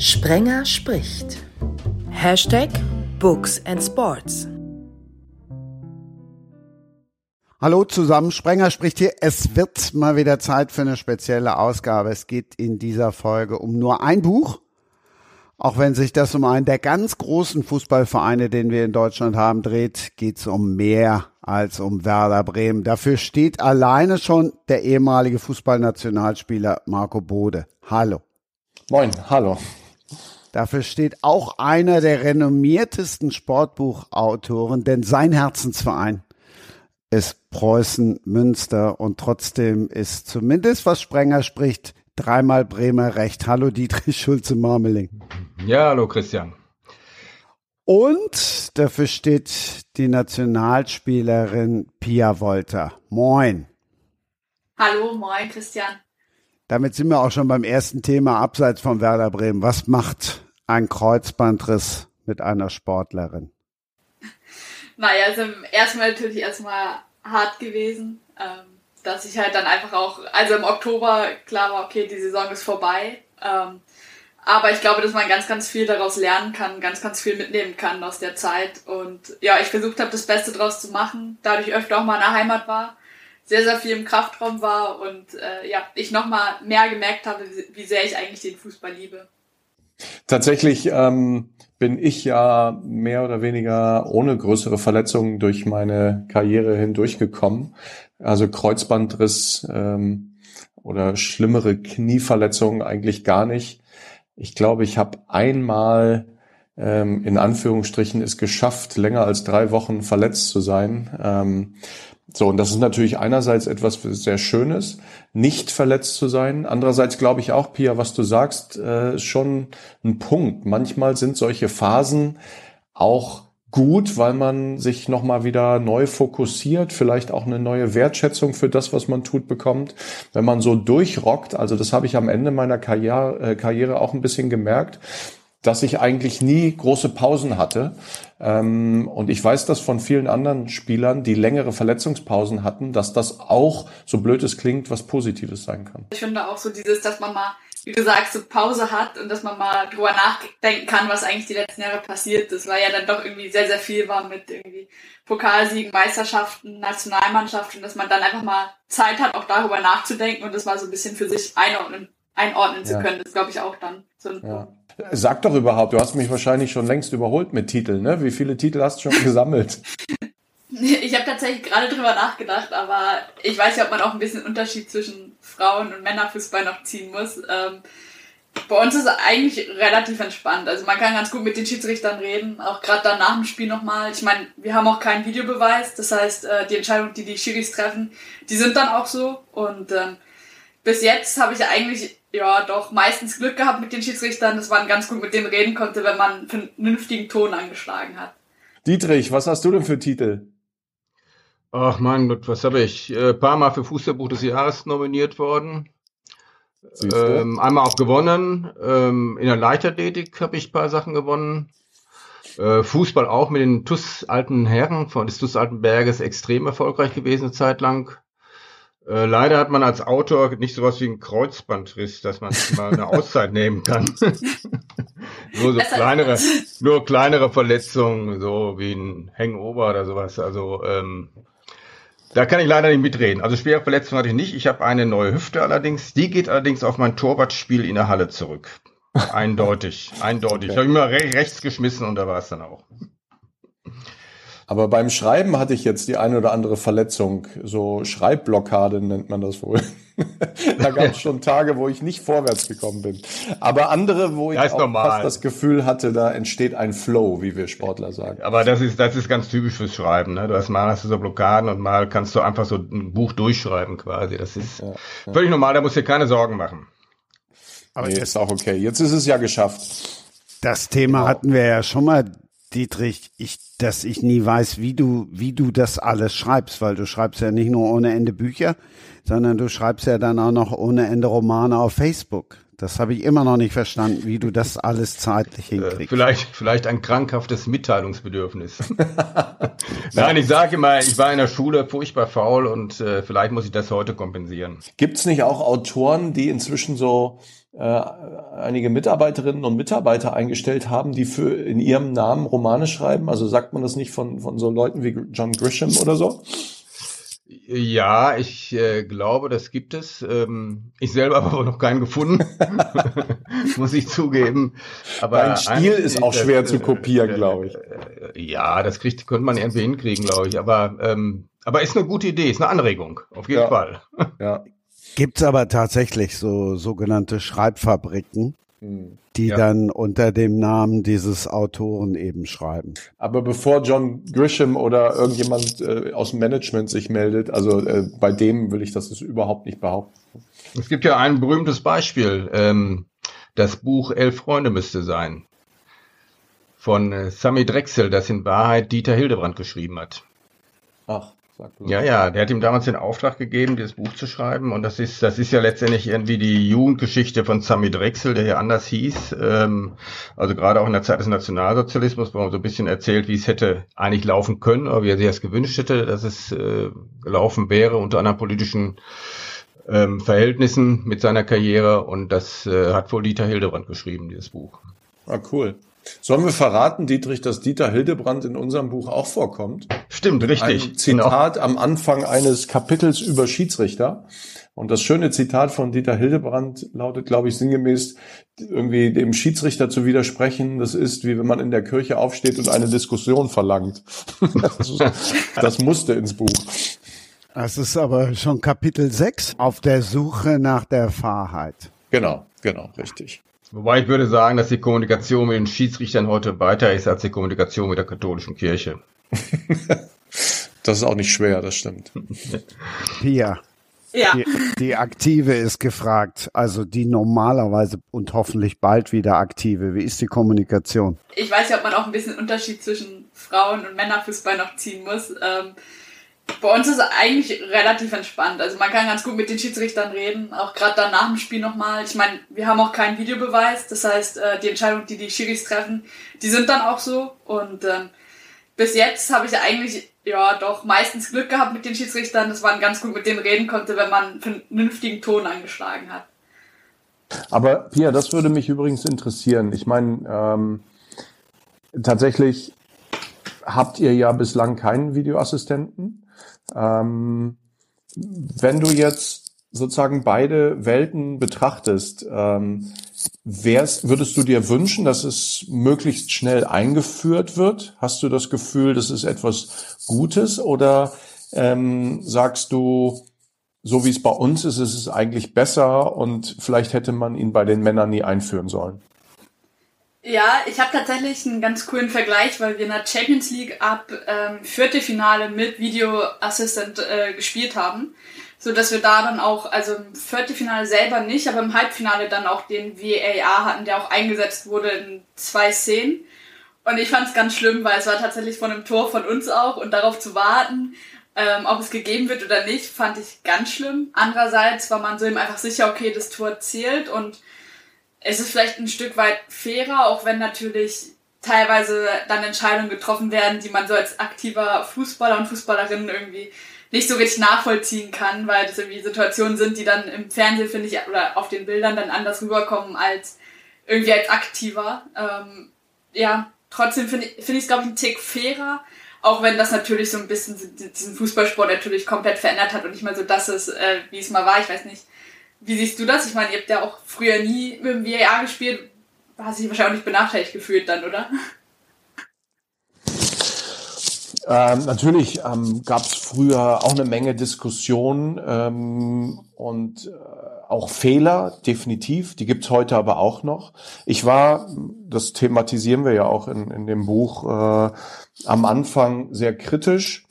Sprenger spricht. Hashtag Books and Sports. Hallo zusammen, Sprenger spricht hier. Es wird mal wieder Zeit für eine spezielle Ausgabe. Es geht in dieser Folge um nur ein Buch. Auch wenn sich das um einen der ganz großen Fußballvereine, den wir in Deutschland haben, dreht, geht es um mehr als um Werder Bremen. Dafür steht alleine schon der ehemalige Fußballnationalspieler Marco Bode. Hallo. Moin, hallo. Dafür steht auch einer der renommiertesten Sportbuchautoren, denn sein Herzensverein ist Preußen Münster und trotzdem ist zumindest was Sprenger spricht, dreimal Bremer recht. Hallo Dietrich Schulze-Marmeling. Ja, hallo Christian. Und dafür steht die Nationalspielerin Pia Wolter. Moin. Hallo, moin Christian. Damit sind wir auch schon beim ersten Thema abseits von Werder Bremen. Was macht ein Kreuzbandriss mit einer Sportlerin? Naja, also erstmal natürlich erstmal hart gewesen, ähm, dass ich halt dann einfach auch, also im Oktober klar war, okay, die Saison ist vorbei. Ähm, aber ich glaube, dass man ganz, ganz viel daraus lernen kann, ganz, ganz viel mitnehmen kann aus der Zeit. Und ja, ich versucht habe, das Beste daraus zu machen, dadurch öfter auch mal in der Heimat war, sehr, sehr viel im Kraftraum war und äh, ja, ich nochmal mehr gemerkt habe, wie sehr ich eigentlich den Fußball liebe. Tatsächlich ähm, bin ich ja mehr oder weniger ohne größere Verletzungen durch meine Karriere hindurchgekommen. Also Kreuzbandriss ähm, oder schlimmere Knieverletzungen eigentlich gar nicht. Ich glaube, ich habe einmal ähm, in Anführungsstrichen es geschafft, länger als drei Wochen verletzt zu sein. Ähm, so, und das ist natürlich einerseits etwas sehr Schönes, nicht verletzt zu sein. Andererseits glaube ich auch, Pia, was du sagst, äh, schon ein Punkt. Manchmal sind solche Phasen auch gut, weil man sich nochmal wieder neu fokussiert, vielleicht auch eine neue Wertschätzung für das, was man tut, bekommt. Wenn man so durchrockt, also das habe ich am Ende meiner äh, Karriere auch ein bisschen gemerkt, dass ich eigentlich nie große Pausen hatte. Ähm, und ich weiß das von vielen anderen Spielern, die längere Verletzungspausen hatten, dass das auch, so blöd es klingt, was Positives sein kann. Ich finde auch so dieses, dass man mal, wie du sagst, so Pause hat und dass man mal drüber nachdenken kann, was eigentlich die letzten Jahre passiert ist, weil ja dann doch irgendwie sehr, sehr viel war mit irgendwie Pokalsiegen, Meisterschaften, Nationalmannschaften, dass man dann einfach mal Zeit hat, auch darüber nachzudenken und das mal so ein bisschen für sich einordnen, einordnen zu können. Das glaube ich auch dann so ein ja. Sag doch überhaupt, du hast mich wahrscheinlich schon längst überholt mit Titeln, ne? Wie viele Titel hast du schon gesammelt? Ich habe tatsächlich gerade drüber nachgedacht, aber ich weiß ja, ob man auch ein bisschen Unterschied zwischen Frauen- und Männerfußball noch ziehen muss. Ähm, bei uns ist es eigentlich relativ entspannt. Also man kann ganz gut mit den Schiedsrichtern reden, auch gerade dann nach dem Spiel nochmal. Ich meine, wir haben auch keinen Videobeweis, das heißt, äh, die Entscheidungen, die die Schiris treffen, die sind dann auch so. Und ähm, bis jetzt habe ich eigentlich ja doch meistens Glück gehabt mit den Schiedsrichtern, dass man ganz gut mit denen reden konnte, wenn man einen vernünftigen Ton angeschlagen hat. Dietrich, was hast du denn für Titel? Ach mein Gott, was habe ich? Ein äh, paar Mal für Fußballbuch des Jahres nominiert worden. Ähm, einmal auch gewonnen. Ähm, in der Leichtathletik habe ich ein paar Sachen gewonnen. Äh, Fußball auch mit den TUS Alten Herren von des TUS Altenberges extrem erfolgreich gewesen eine Zeit lang. Äh, leider hat man als Autor nicht sowas wie einen Kreuzbandriss, dass man mal eine Auszeit nehmen kann. nur so kleinere, nur kleinere Verletzungen, so wie ein Hangover oder sowas. Also ähm, da kann ich leider nicht mitreden. Also schwere Verletzungen hatte ich nicht. Ich habe eine neue Hüfte allerdings. Die geht allerdings auf mein Torwartspiel in der Halle zurück. Eindeutig, eindeutig. Okay. Ich habe immer rechts geschmissen und da war es dann auch. Aber beim Schreiben hatte ich jetzt die eine oder andere Verletzung. So Schreibblockade nennt man das wohl. da gab es schon Tage, wo ich nicht vorwärts gekommen bin. Aber andere, wo ich auch normal. fast das Gefühl hatte, da entsteht ein Flow, wie wir Sportler sagen. Aber das ist, das ist ganz typisch fürs Schreiben. Ne? Du hast mal hast du so Blockaden und mal kannst du einfach so ein Buch durchschreiben quasi. Das ist ja, ja. völlig normal, da musst du dir keine Sorgen machen. Aber nee, ist auch okay. Jetzt ist es ja geschafft. Das Thema genau. hatten wir ja schon mal Dietrich, ich, dass ich nie weiß, wie du, wie du das alles schreibst, weil du schreibst ja nicht nur ohne Ende Bücher, sondern du schreibst ja dann auch noch ohne Ende Romane auf Facebook. Das habe ich immer noch nicht verstanden, wie du das alles zeitlich äh, hinkriegst. Äh, vielleicht, vielleicht ein krankhaftes Mitteilungsbedürfnis. Nein, ich sage immer, ich war in der Schule furchtbar faul und äh, vielleicht muss ich das heute kompensieren. Gibt's nicht auch Autoren, die inzwischen so äh, einige Mitarbeiterinnen und Mitarbeiter eingestellt haben, die für in ihrem Namen Romane schreiben. Also sagt man das nicht von, von so Leuten wie John Grisham oder so? Ja, ich äh, glaube, das gibt es. Ähm, ich selber habe aber noch keinen gefunden, muss ich zugeben. Aber Dein Stil ist auch schwer das, zu kopieren, äh, glaube ich. Äh, ja, das kriegt, könnte man irgendwie hinkriegen, glaube ich. Aber, ähm, aber ist eine gute Idee, ist eine Anregung, auf jeden ja. Fall. Ja. Gibt's aber tatsächlich so sogenannte Schreibfabriken, hm. die ja. dann unter dem Namen dieses Autoren eben schreiben. Aber bevor John Grisham oder irgendjemand äh, aus dem Management sich meldet, also äh, bei dem will ich das überhaupt nicht behaupten. Es gibt ja ein berühmtes Beispiel. Ähm, das Buch Elf Freunde müsste sein. Von äh, Sammy Drechsel, das in Wahrheit Dieter Hildebrand geschrieben hat. Ach. Ja, ja, der hat ihm damals den Auftrag gegeben, dieses Buch zu schreiben. Und das ist, das ist ja letztendlich irgendwie die Jugendgeschichte von Sami Drechsel, der ja anders hieß. Ähm, also gerade auch in der Zeit des Nationalsozialismus, wo man so ein bisschen erzählt, wie es hätte eigentlich laufen können, oder wie er sich das gewünscht hätte, dass es äh, gelaufen wäre, unter anderem politischen ähm, Verhältnissen mit seiner Karriere. Und das äh, hat wohl Dieter Hildebrand geschrieben, dieses Buch. Ah, cool. Sollen wir verraten, Dietrich, dass Dieter Hildebrand in unserem Buch auch vorkommt? Stimmt, richtig. Ein Zitat genau. am Anfang eines Kapitels über Schiedsrichter. Und das schöne Zitat von Dieter Hildebrand lautet, glaube ich, sinngemäß, irgendwie dem Schiedsrichter zu widersprechen, das ist, wie wenn man in der Kirche aufsteht und eine Diskussion verlangt. das, das musste ins Buch. Das ist aber schon Kapitel 6 auf der Suche nach der Wahrheit. Genau, genau, richtig. Wobei ich würde sagen, dass die Kommunikation mit den Schiedsrichtern heute weiter ist als die Kommunikation mit der katholischen Kirche. das ist auch nicht schwer, das stimmt. Pia. Ja. Die, die, Aktive ist gefragt, also die normalerweise und hoffentlich bald wieder Aktive. Wie ist die Kommunikation? Ich weiß ja, ob man auch ein bisschen Unterschied zwischen Frauen- und Männerfußball noch ziehen muss. Ähm, bei uns ist es eigentlich relativ entspannt. Also man kann ganz gut mit den Schiedsrichtern reden, auch gerade dann nach dem Spiel nochmal. Ich meine, wir haben auch keinen Videobeweis, das heißt, äh, die Entscheidungen, die die Schiris treffen, die sind dann auch so. Und ähm, bis jetzt habe ich eigentlich ja doch meistens Glück gehabt mit den Schiedsrichtern, dass man ganz gut mit denen reden konnte, wenn man einen vernünftigen Ton angeschlagen hat. Aber Pia, das würde mich übrigens interessieren. Ich meine, ähm, tatsächlich habt ihr ja bislang keinen Videoassistenten. Ähm, wenn du jetzt sozusagen beide Welten betrachtest, ähm, wär's, würdest du dir wünschen, dass es möglichst schnell eingeführt wird? Hast du das Gefühl, das ist etwas Gutes oder ähm, sagst du, so wie es bei uns ist, ist es eigentlich besser und vielleicht hätte man ihn bei den Männern nie einführen sollen? Ja, ich habe tatsächlich einen ganz coolen Vergleich, weil wir in der Champions League ab ähm, Viertelfinale mit Video Assistant äh, gespielt haben, so dass wir da dann auch, also im Viertelfinale selber nicht, aber im Halbfinale dann auch den VAR hatten, der auch eingesetzt wurde in zwei Szenen. Und ich fand es ganz schlimm, weil es war tatsächlich von einem Tor von uns auch und darauf zu warten, ähm, ob es gegeben wird oder nicht, fand ich ganz schlimm. Andererseits war man so eben einfach sicher, okay, das Tor zählt und es ist vielleicht ein Stück weit fairer, auch wenn natürlich teilweise dann Entscheidungen getroffen werden, die man so als aktiver Fußballer und Fußballerin irgendwie nicht so richtig nachvollziehen kann, weil das irgendwie Situationen sind, die dann im Fernsehen, finde ich, oder auf den Bildern dann anders rüberkommen als irgendwie als aktiver. Ähm, ja, trotzdem finde ich es, find glaube ich, ein Tick fairer, auch wenn das natürlich so ein bisschen diesen Fußballsport natürlich komplett verändert hat und nicht mehr so das ist, äh, wie es mal war. Ich weiß nicht, wie siehst du das? Ich meine, ihr habt ja auch früher nie mit dem VAR gespielt. Hast dich wahrscheinlich benachteiligt gefühlt dann, oder? Ähm, natürlich ähm, gab es früher auch eine Menge Diskussionen ähm, und äh, auch Fehler, definitiv. Die gibt's heute aber auch noch. Ich war, das thematisieren wir ja auch in, in dem Buch, äh, am Anfang sehr kritisch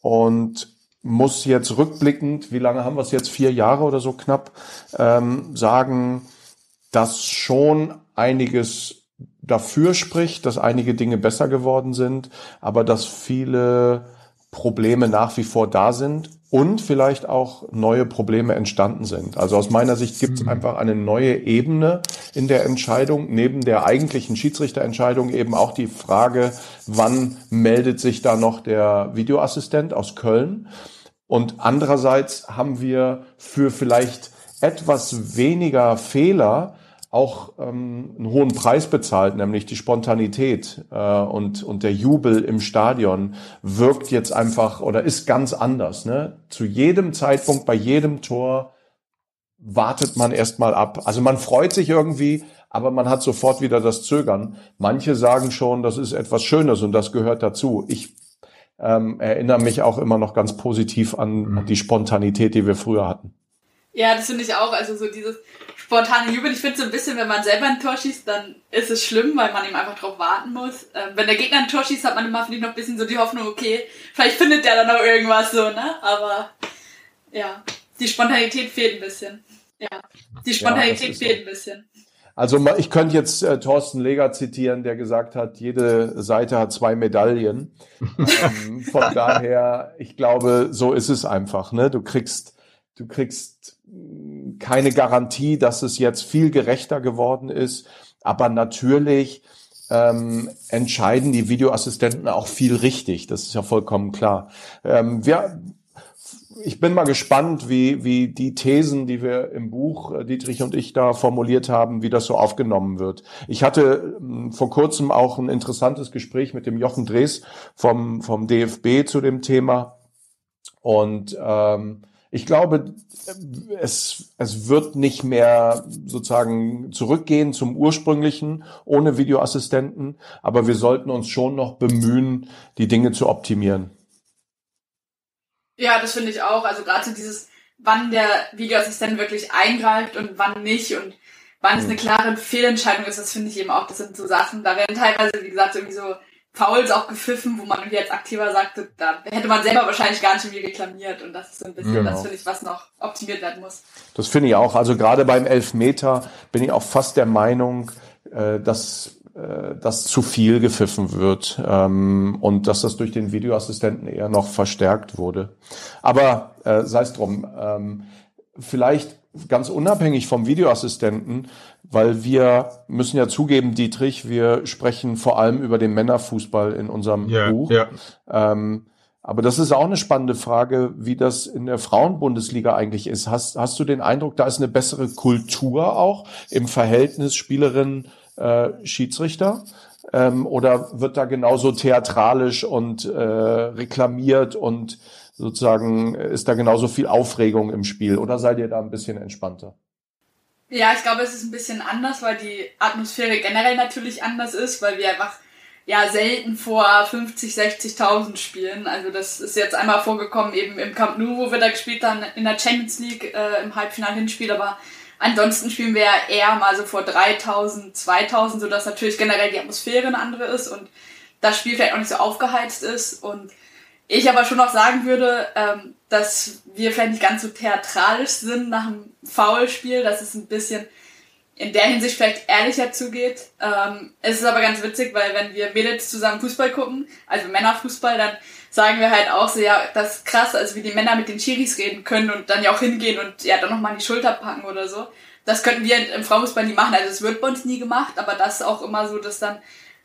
und muss jetzt rückblickend, wie lange haben wir es jetzt, vier Jahre oder so knapp, ähm, sagen, dass schon einiges dafür spricht, dass einige Dinge besser geworden sind, aber dass viele Probleme nach wie vor da sind und vielleicht auch neue Probleme entstanden sind. Also aus meiner Sicht gibt es mhm. einfach eine neue Ebene in der Entscheidung, neben der eigentlichen Schiedsrichterentscheidung eben auch die Frage, wann meldet sich da noch der Videoassistent aus Köln? Und andererseits haben wir für vielleicht etwas weniger Fehler auch ähm, einen hohen Preis bezahlt, nämlich die Spontanität äh, und, und der Jubel im Stadion wirkt jetzt einfach oder ist ganz anders. Ne? Zu jedem Zeitpunkt, bei jedem Tor wartet man erstmal ab. Also man freut sich irgendwie, aber man hat sofort wieder das Zögern. Manche sagen schon, das ist etwas Schönes und das gehört dazu. Ich ähm, erinnere mich auch immer noch ganz positiv an, an die Spontanität, die wir früher hatten. Ja, das finde ich auch. Also so dieses spontane Jubel. Ich finde so ein bisschen, wenn man selber ein Tor schießt, dann ist es schlimm, weil man eben einfach drauf warten muss. Ähm, wenn der Gegner ein Tor schießt, hat man immer finde ich noch ein bisschen so die Hoffnung, okay, vielleicht findet der dann noch irgendwas so, ne? Aber ja, die Spontanität fehlt ein bisschen. Ja, die Spontanität ja, fehlt so. ein bisschen. Also ich könnte jetzt äh, Thorsten Leger zitieren, der gesagt hat, jede Seite hat zwei Medaillen. ähm, von daher, ich glaube, so ist es einfach. Ne? Du kriegst, du kriegst keine Garantie, dass es jetzt viel gerechter geworden ist. Aber natürlich ähm, entscheiden die Videoassistenten auch viel richtig. Das ist ja vollkommen klar. Ähm, wir, ich bin mal gespannt, wie, wie die Thesen, die wir im Buch, äh, Dietrich und ich da formuliert haben, wie das so aufgenommen wird. Ich hatte ähm, vor kurzem auch ein interessantes Gespräch mit dem Jochen Drees vom, vom DFB zu dem Thema. Und ähm, ich glaube, es, es wird nicht mehr sozusagen zurückgehen zum ursprünglichen ohne Videoassistenten, aber wir sollten uns schon noch bemühen, die Dinge zu optimieren. Ja, das finde ich auch. Also gerade so dieses, wann der Videoassistent wirklich eingreift und wann nicht und wann es eine hm. klare Fehlentscheidung ist, das finde ich eben auch, das sind so Sachen, da werden teilweise, wie gesagt, irgendwie so Fouls auch gepfiffen, wo man als Aktiver sagte, da hätte man selber wahrscheinlich gar nicht irgendwie reklamiert und das ist so ein bisschen, genau. das finde ich, was noch optimiert werden muss. Das finde ich auch. Also gerade beim Elfmeter bin ich auch fast der Meinung, äh, dass äh, dass zu viel gepfiffen wird ähm, und dass das durch den Videoassistenten eher noch verstärkt wurde. Aber äh, sei es drum. Ähm, vielleicht ganz unabhängig vom Videoassistenten, weil wir müssen ja zugeben, Dietrich, wir sprechen vor allem über den Männerfußball in unserem yeah, Buch. Yeah. Ähm, aber das ist auch eine spannende Frage, wie das in der Frauenbundesliga eigentlich ist. Hast, hast du den Eindruck, da ist eine bessere Kultur auch im Verhältnis Spielerinnen äh, Schiedsrichter? Ähm, oder wird da genauso theatralisch und äh, reklamiert und sozusagen ist da genauso viel Aufregung im Spiel? Oder seid ihr da ein bisschen entspannter? Ja, ich glaube, es ist ein bisschen anders, weil die Atmosphäre generell natürlich anders ist, weil wir einfach ja selten vor 50, 60.000 spielen. Also das ist jetzt einmal vorgekommen eben im Camp Nou, wo wir da gespielt haben, in der Champions League äh, im Halbfinal-Hinspiel, aber ansonsten spielen wir ja eher mal so vor 3.000, 2.000, sodass natürlich generell die Atmosphäre eine andere ist und das Spiel vielleicht auch nicht so aufgeheizt ist und ich aber schon noch sagen würde, ähm, dass wir vielleicht nicht ganz so theatralisch sind nach dem Foulspiel, dass es ein bisschen in der Hinsicht vielleicht ehrlicher zugeht. Ähm, es ist aber ganz witzig, weil wenn wir Mädels zusammen Fußball gucken, also Männerfußball, dann sagen wir halt auch so, ja, das ist krass, also wie die Männer mit den Chiris reden können und dann ja auch hingehen und ja, dann nochmal die Schulter packen oder so. Das könnten wir im Frauenfußball nie machen. Also es wird bei uns nie gemacht, aber das ist auch immer so, dass dann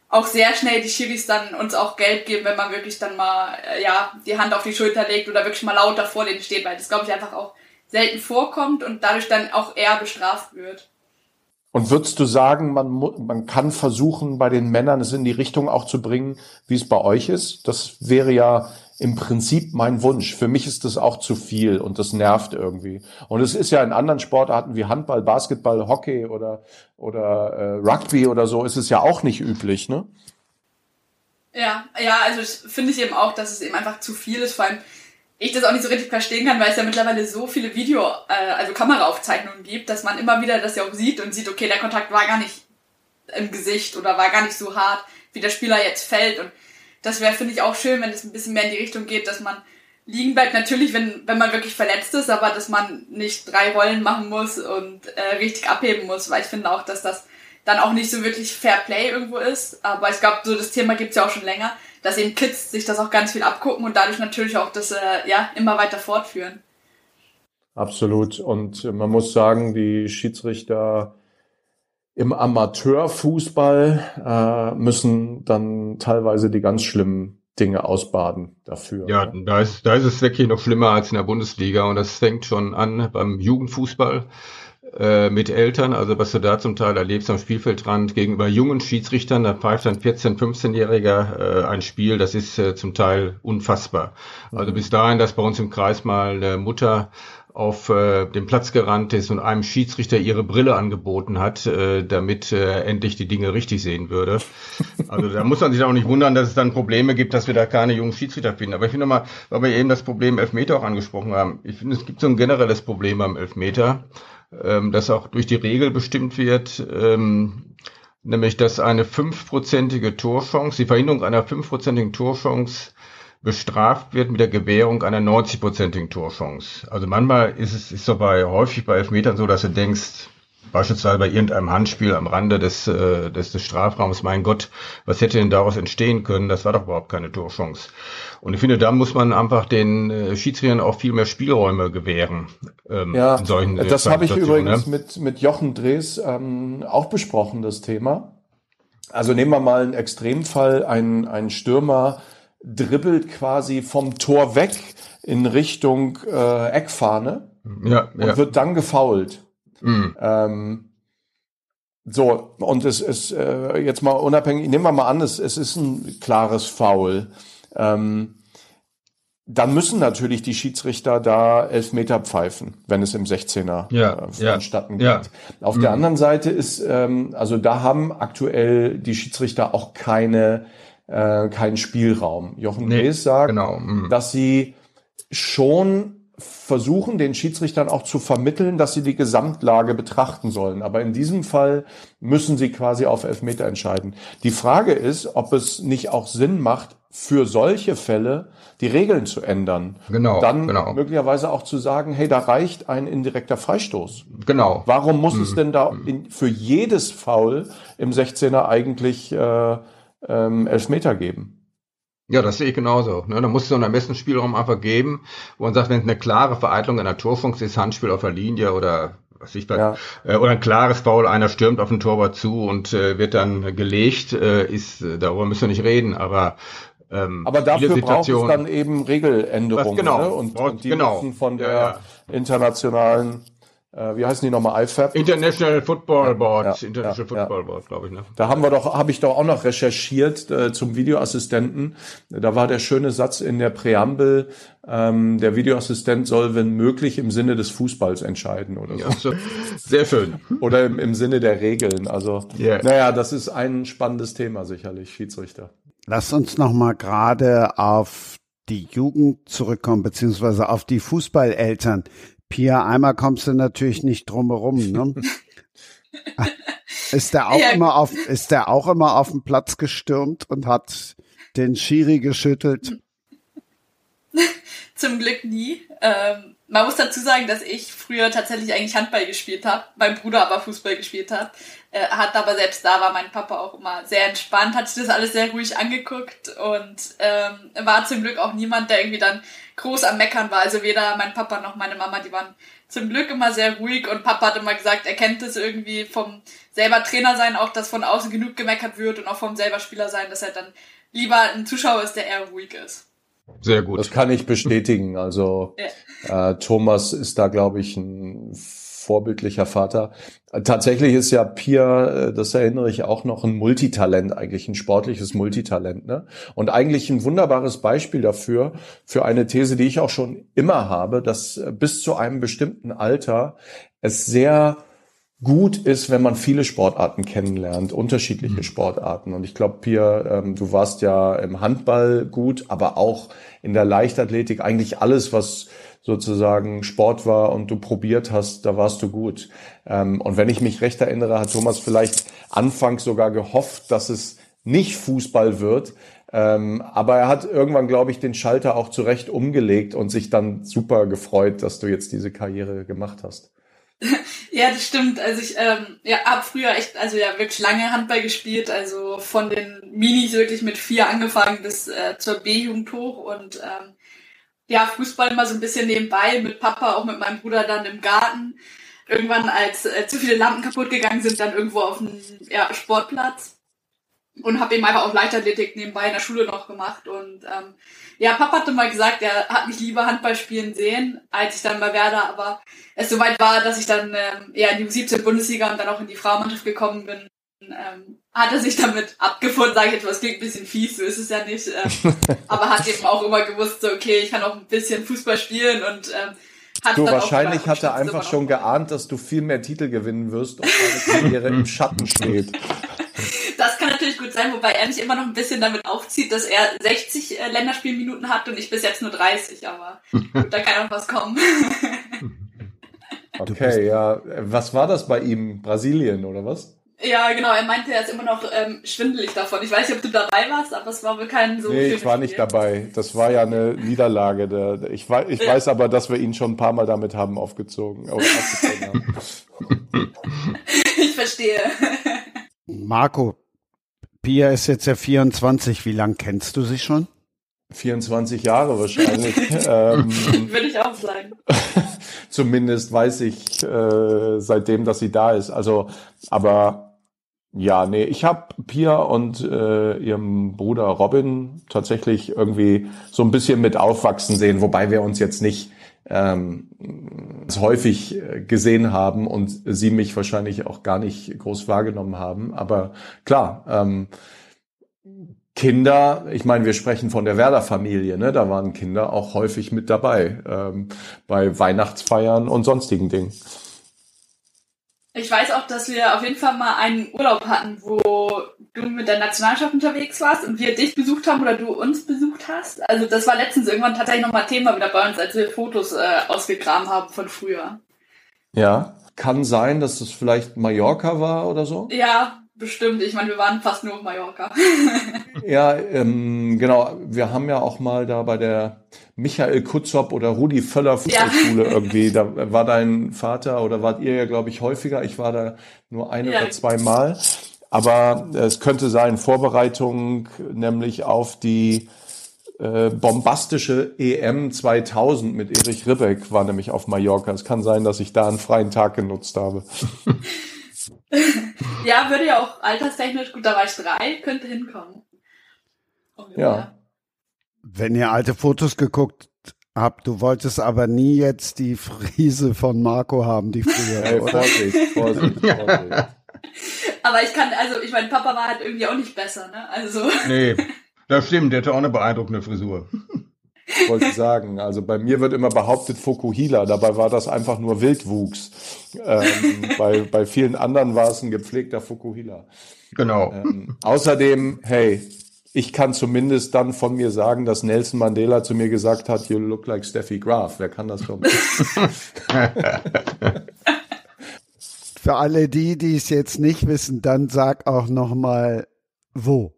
auch sehr schnell die Schiris dann uns auch Geld geben, wenn man wirklich dann mal äh, ja die Hand auf die Schulter legt oder wirklich mal lauter vor denen steht, weil das glaube ich einfach auch selten vorkommt und dadurch dann auch eher bestraft wird. Und würdest du sagen, man, man kann versuchen, bei den Männern es in die Richtung auch zu bringen, wie es bei euch ist? Das wäre ja im Prinzip mein Wunsch. Für mich ist das auch zu viel und das nervt irgendwie. Und es ist ja in anderen Sportarten wie Handball, Basketball, Hockey oder, oder äh, Rugby oder so, ist es ja auch nicht üblich, ne? Ja, ja, also finde ich eben auch, dass es eben einfach zu viel ist, vor allem ich das auch nicht so richtig verstehen kann, weil es ja mittlerweile so viele Video, äh, also Kameraaufzeichnungen gibt, dass man immer wieder das ja auch sieht und sieht, okay, der Kontakt war gar nicht im Gesicht oder war gar nicht so hart, wie der Spieler jetzt fällt und das wäre, finde ich, auch schön, wenn es ein bisschen mehr in die Richtung geht, dass man liegen bleibt. Natürlich, wenn, wenn man wirklich verletzt ist, aber dass man nicht drei Rollen machen muss und äh, richtig abheben muss, weil ich finde auch, dass das dann auch nicht so wirklich Fair Play irgendwo ist. Aber ich glaube, so das Thema gibt's ja auch schon länger, dass eben Kids sich das auch ganz viel abgucken und dadurch natürlich auch das äh, ja immer weiter fortführen. Absolut. Und man muss sagen, die Schiedsrichter im Amateurfußball äh, müssen dann teilweise die ganz schlimmen Dinge ausbaden dafür. Ja, ne? da ist, da ist es wirklich noch schlimmer als in der Bundesliga und das fängt schon an beim Jugendfußball äh, mit Eltern, also was du da zum Teil erlebst am Spielfeldrand gegenüber jungen Schiedsrichtern, da pfeift ein 14-, 15-Jähriger äh, ein Spiel, das ist äh, zum Teil unfassbar. Also bis dahin, dass bei uns im Kreis mal eine Mutter auf äh, den Platz gerannt ist und einem Schiedsrichter ihre Brille angeboten hat, äh, damit äh, endlich die Dinge richtig sehen würde. Also da muss man sich auch nicht wundern, dass es dann Probleme gibt, dass wir da keine jungen Schiedsrichter finden. Aber ich finde mal, weil wir eben das Problem Elfmeter auch angesprochen haben, ich finde, es gibt so ein generelles Problem beim Elfmeter, ähm, das auch durch die Regel bestimmt wird. Ähm, nämlich dass eine fünfprozentige Torchance, die Verhinderung einer fünfprozentigen Torchance bestraft wird mit der Gewährung einer 90-prozentigen Torchance. Also manchmal ist es ist doch bei häufig bei Elfmetern so, dass du denkst, beispielsweise bei irgendeinem Handspiel am Rande des, äh, des, des Strafraums, mein Gott, was hätte denn daraus entstehen können? Das war doch überhaupt keine Torchance. Und ich finde, da muss man einfach den äh, Schiedsrichtern auch viel mehr Spielräume gewähren. Ähm, ja, in solchen, äh, das habe ich übrigens ne? mit, mit Jochen Drees ähm, auch besprochen, das Thema. Also nehmen wir mal einen Extremfall, ein, ein Stürmer, dribbelt quasi vom Tor weg in Richtung äh, Eckfahne ja, und ja. wird dann gefoult. Mhm. Ähm, so, und es ist äh, jetzt mal unabhängig, nehmen wir mal an, es, es ist ein klares Foul. Ähm, dann müssen natürlich die Schiedsrichter da Elfmeter pfeifen, wenn es im 16er ja, äh, vonstatten ja, geht. Ja. Auf mhm. der anderen Seite ist, ähm, also da haben aktuell die Schiedsrichter auch keine äh, keinen Spielraum. Jochen nee, sagt, genau. mhm. dass sie schon versuchen, den Schiedsrichtern auch zu vermitteln, dass sie die Gesamtlage betrachten sollen. Aber in diesem Fall müssen sie quasi auf Elfmeter entscheiden. Die Frage ist, ob es nicht auch Sinn macht, für solche Fälle die Regeln zu ändern. Genau. Dann genau. möglicherweise auch zu sagen, hey, da reicht ein indirekter Freistoß. Genau. Warum muss mhm. es denn da in, für jedes Foul im 16er eigentlich äh, ähm, Elfmeter geben. Ja, das sehe ich genauso. Ne? Da muss es so einen Ermessensspielraum einfach geben, wo man sagt, wenn es eine klare Vereitlung einer Torfunks ist, Handspiel auf der Linie oder was ich ja. äh, oder ein klares Foul, einer stürmt auf den Torwart zu und äh, wird dann gelegt, äh, ist, äh, darüber müssen wir nicht reden, aber ähm, aber dafür braucht es dann eben Regeländerungen. genau, ne? und, und die genau. von der ja, ja. internationalen wie heißen die nochmal, IFAB? International Football Board, ja, International ja, Football Board, glaube ich. Ne? Da haben wir doch, habe ich doch auch noch recherchiert äh, zum Videoassistenten. Da war der schöne Satz in der Präambel, ähm, der Videoassistent soll, wenn möglich, im Sinne des Fußballs entscheiden oder so. Ja, sehr schön. oder im, im Sinne der Regeln. Also, yeah. naja, das ist ein spannendes Thema sicherlich, Schiedsrichter. Lass uns noch mal gerade auf die Jugend zurückkommen, beziehungsweise auf die Fußballeltern. Pia, einmal kommst du natürlich nicht drum herum, ne? ist der auch ja. immer auf, ist der auch immer auf den Platz gestürmt und hat den Schiri geschüttelt? Zum Glück nie. Ähm, man muss dazu sagen, dass ich früher tatsächlich eigentlich Handball gespielt habe, mein Bruder aber Fußball gespielt hat. Äh, hat aber selbst da war mein Papa auch immer sehr entspannt, hat sich das alles sehr ruhig angeguckt und ähm, war zum Glück auch niemand, der irgendwie dann groß am Meckern war. Also weder mein Papa noch meine Mama, die waren zum Glück immer sehr ruhig und Papa hat immer gesagt, er kennt es irgendwie vom selber Trainer sein, auch dass von außen genug gemeckert wird und auch vom selber Spieler sein, dass er dann lieber ein Zuschauer ist, der eher ruhig ist. Sehr gut. Das kann ich bestätigen. Also äh, Thomas ist da, glaube ich, ein vorbildlicher Vater. Tatsächlich ist ja Pia, äh, das erinnere ich auch noch, ein Multitalent, eigentlich ein sportliches Multitalent. Ne? Und eigentlich ein wunderbares Beispiel dafür, für eine These, die ich auch schon immer habe, dass bis zu einem bestimmten Alter es sehr gut ist, wenn man viele Sportarten kennenlernt, unterschiedliche mhm. Sportarten. Und ich glaube, Pia, ähm, du warst ja im Handball gut, aber auch in der Leichtathletik eigentlich alles, was sozusagen Sport war und du probiert hast, da warst du gut. Ähm, und wenn ich mich recht erinnere, hat Thomas vielleicht anfangs sogar gehofft, dass es nicht Fußball wird. Ähm, aber er hat irgendwann, glaube ich, den Schalter auch zurecht umgelegt und sich dann super gefreut, dass du jetzt diese Karriere gemacht hast. Ja, das stimmt. Also ich ähm, ja, habe früher echt, also ja wirklich lange Handball gespielt, also von den Minis wirklich mit vier angefangen bis äh, zur B-Jugend hoch und ähm, ja, Fußball immer so ein bisschen nebenbei, mit Papa, auch mit meinem Bruder dann im Garten. Irgendwann, als äh, zu viele Lampen kaputt gegangen sind, dann irgendwo auf dem ja, Sportplatz. und habe eben einfach auch Leichtathletik nebenbei in der Schule noch gemacht. Und ähm, ja, Papa hatte mal gesagt, er hat mich lieber Handball spielen sehen, als ich dann bei Werder, aber es soweit war, dass ich dann ähm, eher in die 17 Bundesliga und dann auch in die Frauenmannschaft gekommen bin, ähm, hat er sich damit abgefunden, sage ich jetzt, was klingt ein bisschen fies, so ist es ja nicht. Ähm, aber hat eben auch immer gewusst, so, okay, ich kann auch ein bisschen Fußball spielen und ähm, hat du, wahrscheinlich hat er einfach schon geahnt, dass du viel mehr Titel gewinnen wirst und deine Karriere im Schatten steht. Das kann natürlich gut sein, wobei er mich immer noch ein bisschen damit aufzieht, dass er 60 äh, Länderspielminuten hat und ich bis jetzt nur 30, aber gut, da kann auch was kommen. okay, ja. Was war das bei ihm? Brasilien oder was? Ja, genau. Er meinte, er ist immer noch ähm, schwindelig davon. Ich weiß nicht, ob du dabei warst, aber es war wohl kein so. Nee, ich war nicht dabei. Das war ja eine Niederlage. Der, ich weiß, ich ja. weiß aber, dass wir ihn schon ein paar Mal damit haben aufgezogen. aufgezogen haben. ich verstehe. Marco, Pia ist jetzt ja 24. Wie lange kennst du sie schon? 24 Jahre wahrscheinlich. ähm, Würde ich auch sagen. Zumindest weiß ich äh, seitdem, dass sie da ist. Also, aber ja, nee, ich habe Pia und äh, ihrem Bruder Robin tatsächlich irgendwie so ein bisschen mit aufwachsen sehen, wobei wir uns jetzt nicht ähm, häufig äh, gesehen haben und sie mich wahrscheinlich auch gar nicht groß wahrgenommen haben. Aber klar, ähm, Kinder, ich meine, wir sprechen von der Werder-Familie, ne? da waren Kinder auch häufig mit dabei ähm, bei Weihnachtsfeiern und sonstigen Dingen. Ich weiß auch, dass wir auf jeden Fall mal einen Urlaub hatten, wo du mit der Nationalschaft unterwegs warst und wir dich besucht haben oder du uns besucht hast. Also das war letztens irgendwann tatsächlich nochmal Thema wieder bei uns, als wir Fotos äh, ausgegraben haben von früher. Ja, kann sein, dass es vielleicht Mallorca war oder so. Ja, Bestimmt, ich meine, wir waren fast nur auf Mallorca. ja, ähm, genau. Wir haben ja auch mal da bei der Michael Kutzop oder Rudi Völler Fußballschule ja. irgendwie, da war dein Vater oder wart ihr ja, glaube ich, häufiger. Ich war da nur ein ja. oder zwei Mal. Aber es könnte sein, Vorbereitung nämlich auf die äh, bombastische EM 2000 mit Erich Ribbeck war nämlich auf Mallorca. Es kann sein, dass ich da einen freien Tag genutzt habe. ja, würde ja auch alterstechnisch, gut, da war ich drei, könnte hinkommen. ja. Wenn ihr alte Fotos geguckt habt, du wolltest aber nie jetzt die Friese von Marco haben, die früher, hey, oder? Vorsicht, Vorsicht, Vorsicht. aber ich kann, also ich mein Papa war halt irgendwie auch nicht besser, ne? Also. Nee, das stimmt, der hatte auch eine beeindruckende Frisur wollte ich sagen. Also bei mir wird immer behauptet Fokuhila, dabei war das einfach nur Wildwuchs. Ähm, bei, bei vielen anderen war es ein gepflegter Fokuhila. Genau. Ähm, außerdem, hey, ich kann zumindest dann von mir sagen, dass Nelson Mandela zu mir gesagt hat, you look like Steffi Graf. Wer kann das schon? Für alle die, die es jetzt nicht wissen, dann sag auch noch mal wo.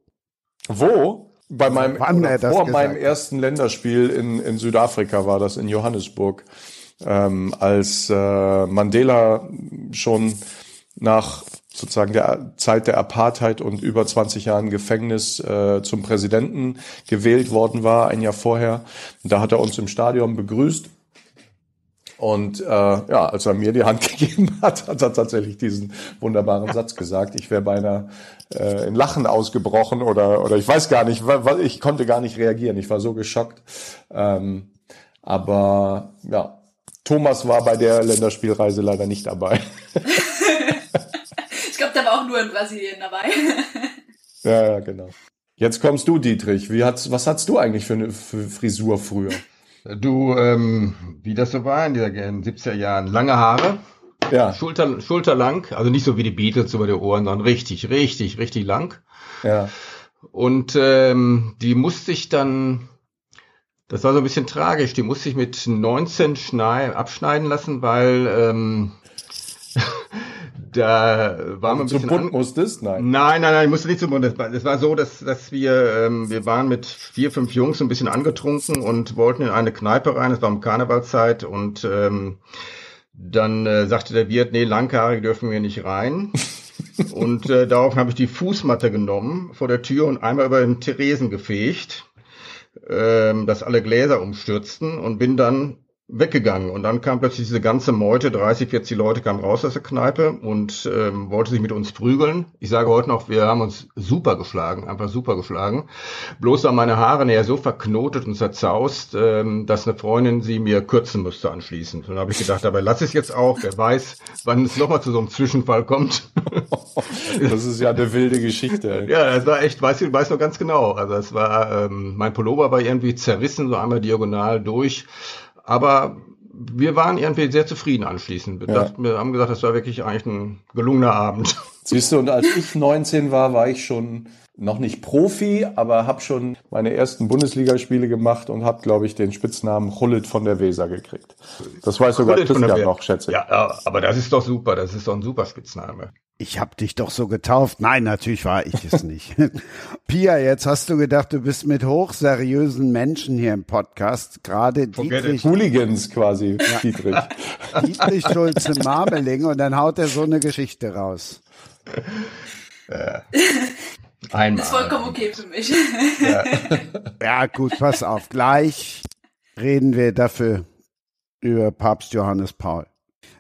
Wo? Bei meinem, er das vor meinem ersten Länderspiel in, in Südafrika war das in Johannesburg, ähm, als äh, Mandela schon nach sozusagen der Zeit der Apartheid und über 20 Jahren Gefängnis äh, zum Präsidenten gewählt worden war, ein Jahr vorher. Da hat er uns im Stadion begrüßt und äh, ja, als er mir die Hand gegeben hat, hat er tatsächlich diesen wunderbaren Satz gesagt. Ich wäre beinahe äh, in Lachen ausgebrochen oder, oder ich weiß gar nicht, weil ich konnte gar nicht reagieren. Ich war so geschockt. Ähm, aber ja, Thomas war bei der Länderspielreise leider nicht dabei. ich glaube, der war auch nur in Brasilien dabei. ja, ja, genau. Jetzt kommst du, Dietrich. Wie hat's, was hattest du eigentlich für eine für Frisur früher? Du, ähm, wie das so war in, den 70er Jahren, lange Haare. Ja. Schulter, schulterlang, also nicht so wie die Beatles über die Ohren, sondern richtig, richtig, richtig lang. Ja. Und ähm, die musste ich dann, das war so ein bisschen tragisch, die musste ich mit 19 Schnei abschneiden lassen, weil ähm, da war man ein bisschen. Zum Bund musstest? Nein. Nein, nein, nein, ich musste nicht zum Bund. Es war, war so, dass, dass wir, ähm, wir waren mit vier, fünf Jungs ein bisschen angetrunken und wollten in eine Kneipe rein. Es war um Karnevalzeit und ähm, dann äh, sagte der Wirt, nee, Langhaarige dürfen wir nicht rein. und äh, darauf habe ich die Fußmatte genommen vor der Tür und einmal über den Theresen gefegt, ähm, dass alle Gläser umstürzten und bin dann weggegangen. Und dann kam plötzlich diese ganze Meute, 30, 40 Leute kamen raus aus der Kneipe und ähm, wollte sich mit uns prügeln. Ich sage heute noch, wir haben uns super geschlagen, einfach super geschlagen. Bloß waren meine Haare näher so verknotet und zerzaust, ähm, dass eine Freundin sie mir kürzen musste anschließend. Und dann habe ich gedacht, aber lass es jetzt auch, wer weiß, wann es nochmal zu so einem Zwischenfall kommt. das ist ja eine wilde Geschichte. ja, das war echt, weiß ich weiß noch ganz genau. Also es war, ähm, mein Pullover war irgendwie zerrissen, so einmal diagonal durch. Aber wir waren irgendwie sehr zufrieden anschließend. Wir, ja. dachten, wir haben gesagt, das war wirklich eigentlich ein gelungener Abend. Siehst du, und als ich 19 war, war ich schon noch nicht Profi, aber habe schon meine ersten Bundesligaspiele gemacht und habe, glaube ich, den Spitznamen Hullet von der Weser gekriegt. Das weiß sogar Christian noch, schätze ich. Ja, aber das ist doch super. Das ist doch ein super Spitzname. Ich hab dich doch so getauft. Nein, natürlich war ich es nicht. Pia, jetzt hast du gedacht, du bist mit hochseriösen Menschen hier im Podcast. Gerade Dietrich. Hooligans quasi, ja. Dietrich. Dietrich Schulze Marmeling und dann haut er so eine Geschichte raus. Ja. Einmal. ist vollkommen okay für mich. Ja. ja, gut, pass auf. Gleich reden wir dafür über Papst Johannes Paul.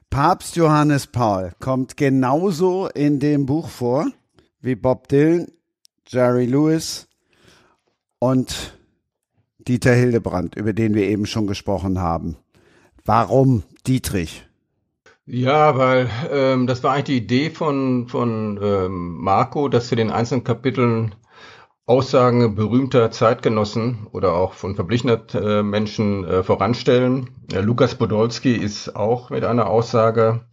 Papst Johannes Paul kommt genauso in dem Buch vor wie Bob Dylan, Jerry Lewis und Dieter Hildebrand, über den wir eben schon gesprochen haben. Warum Dietrich? Ja, weil ähm, das war eigentlich die Idee von, von ähm, Marco, dass wir den einzelnen Kapiteln Aussagen berühmter Zeitgenossen oder auch von verblichener äh, Menschen äh, voranstellen. Äh, Lukas Podolski ist auch mit einer Aussage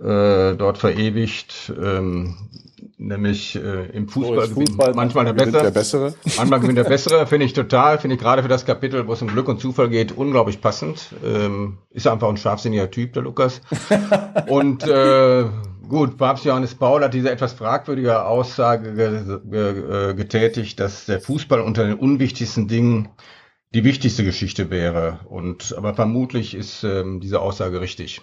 äh, dort verewigt, ähm, nämlich äh, im Fußball, so Fußball manchmal der, Bessere, der Bessere. Manchmal gewinnt der Bessere, finde ich total, finde ich gerade für das Kapitel, wo es um Glück und Zufall geht, unglaublich passend. Ähm, ist einfach ein scharfsinniger Typ, der Lukas. und äh, Gut, Papst Johannes Paul hat diese etwas fragwürdige Aussage ge ge äh, getätigt, dass der Fußball unter den unwichtigsten Dingen die wichtigste Geschichte wäre. Und aber vermutlich ist ähm, diese Aussage richtig.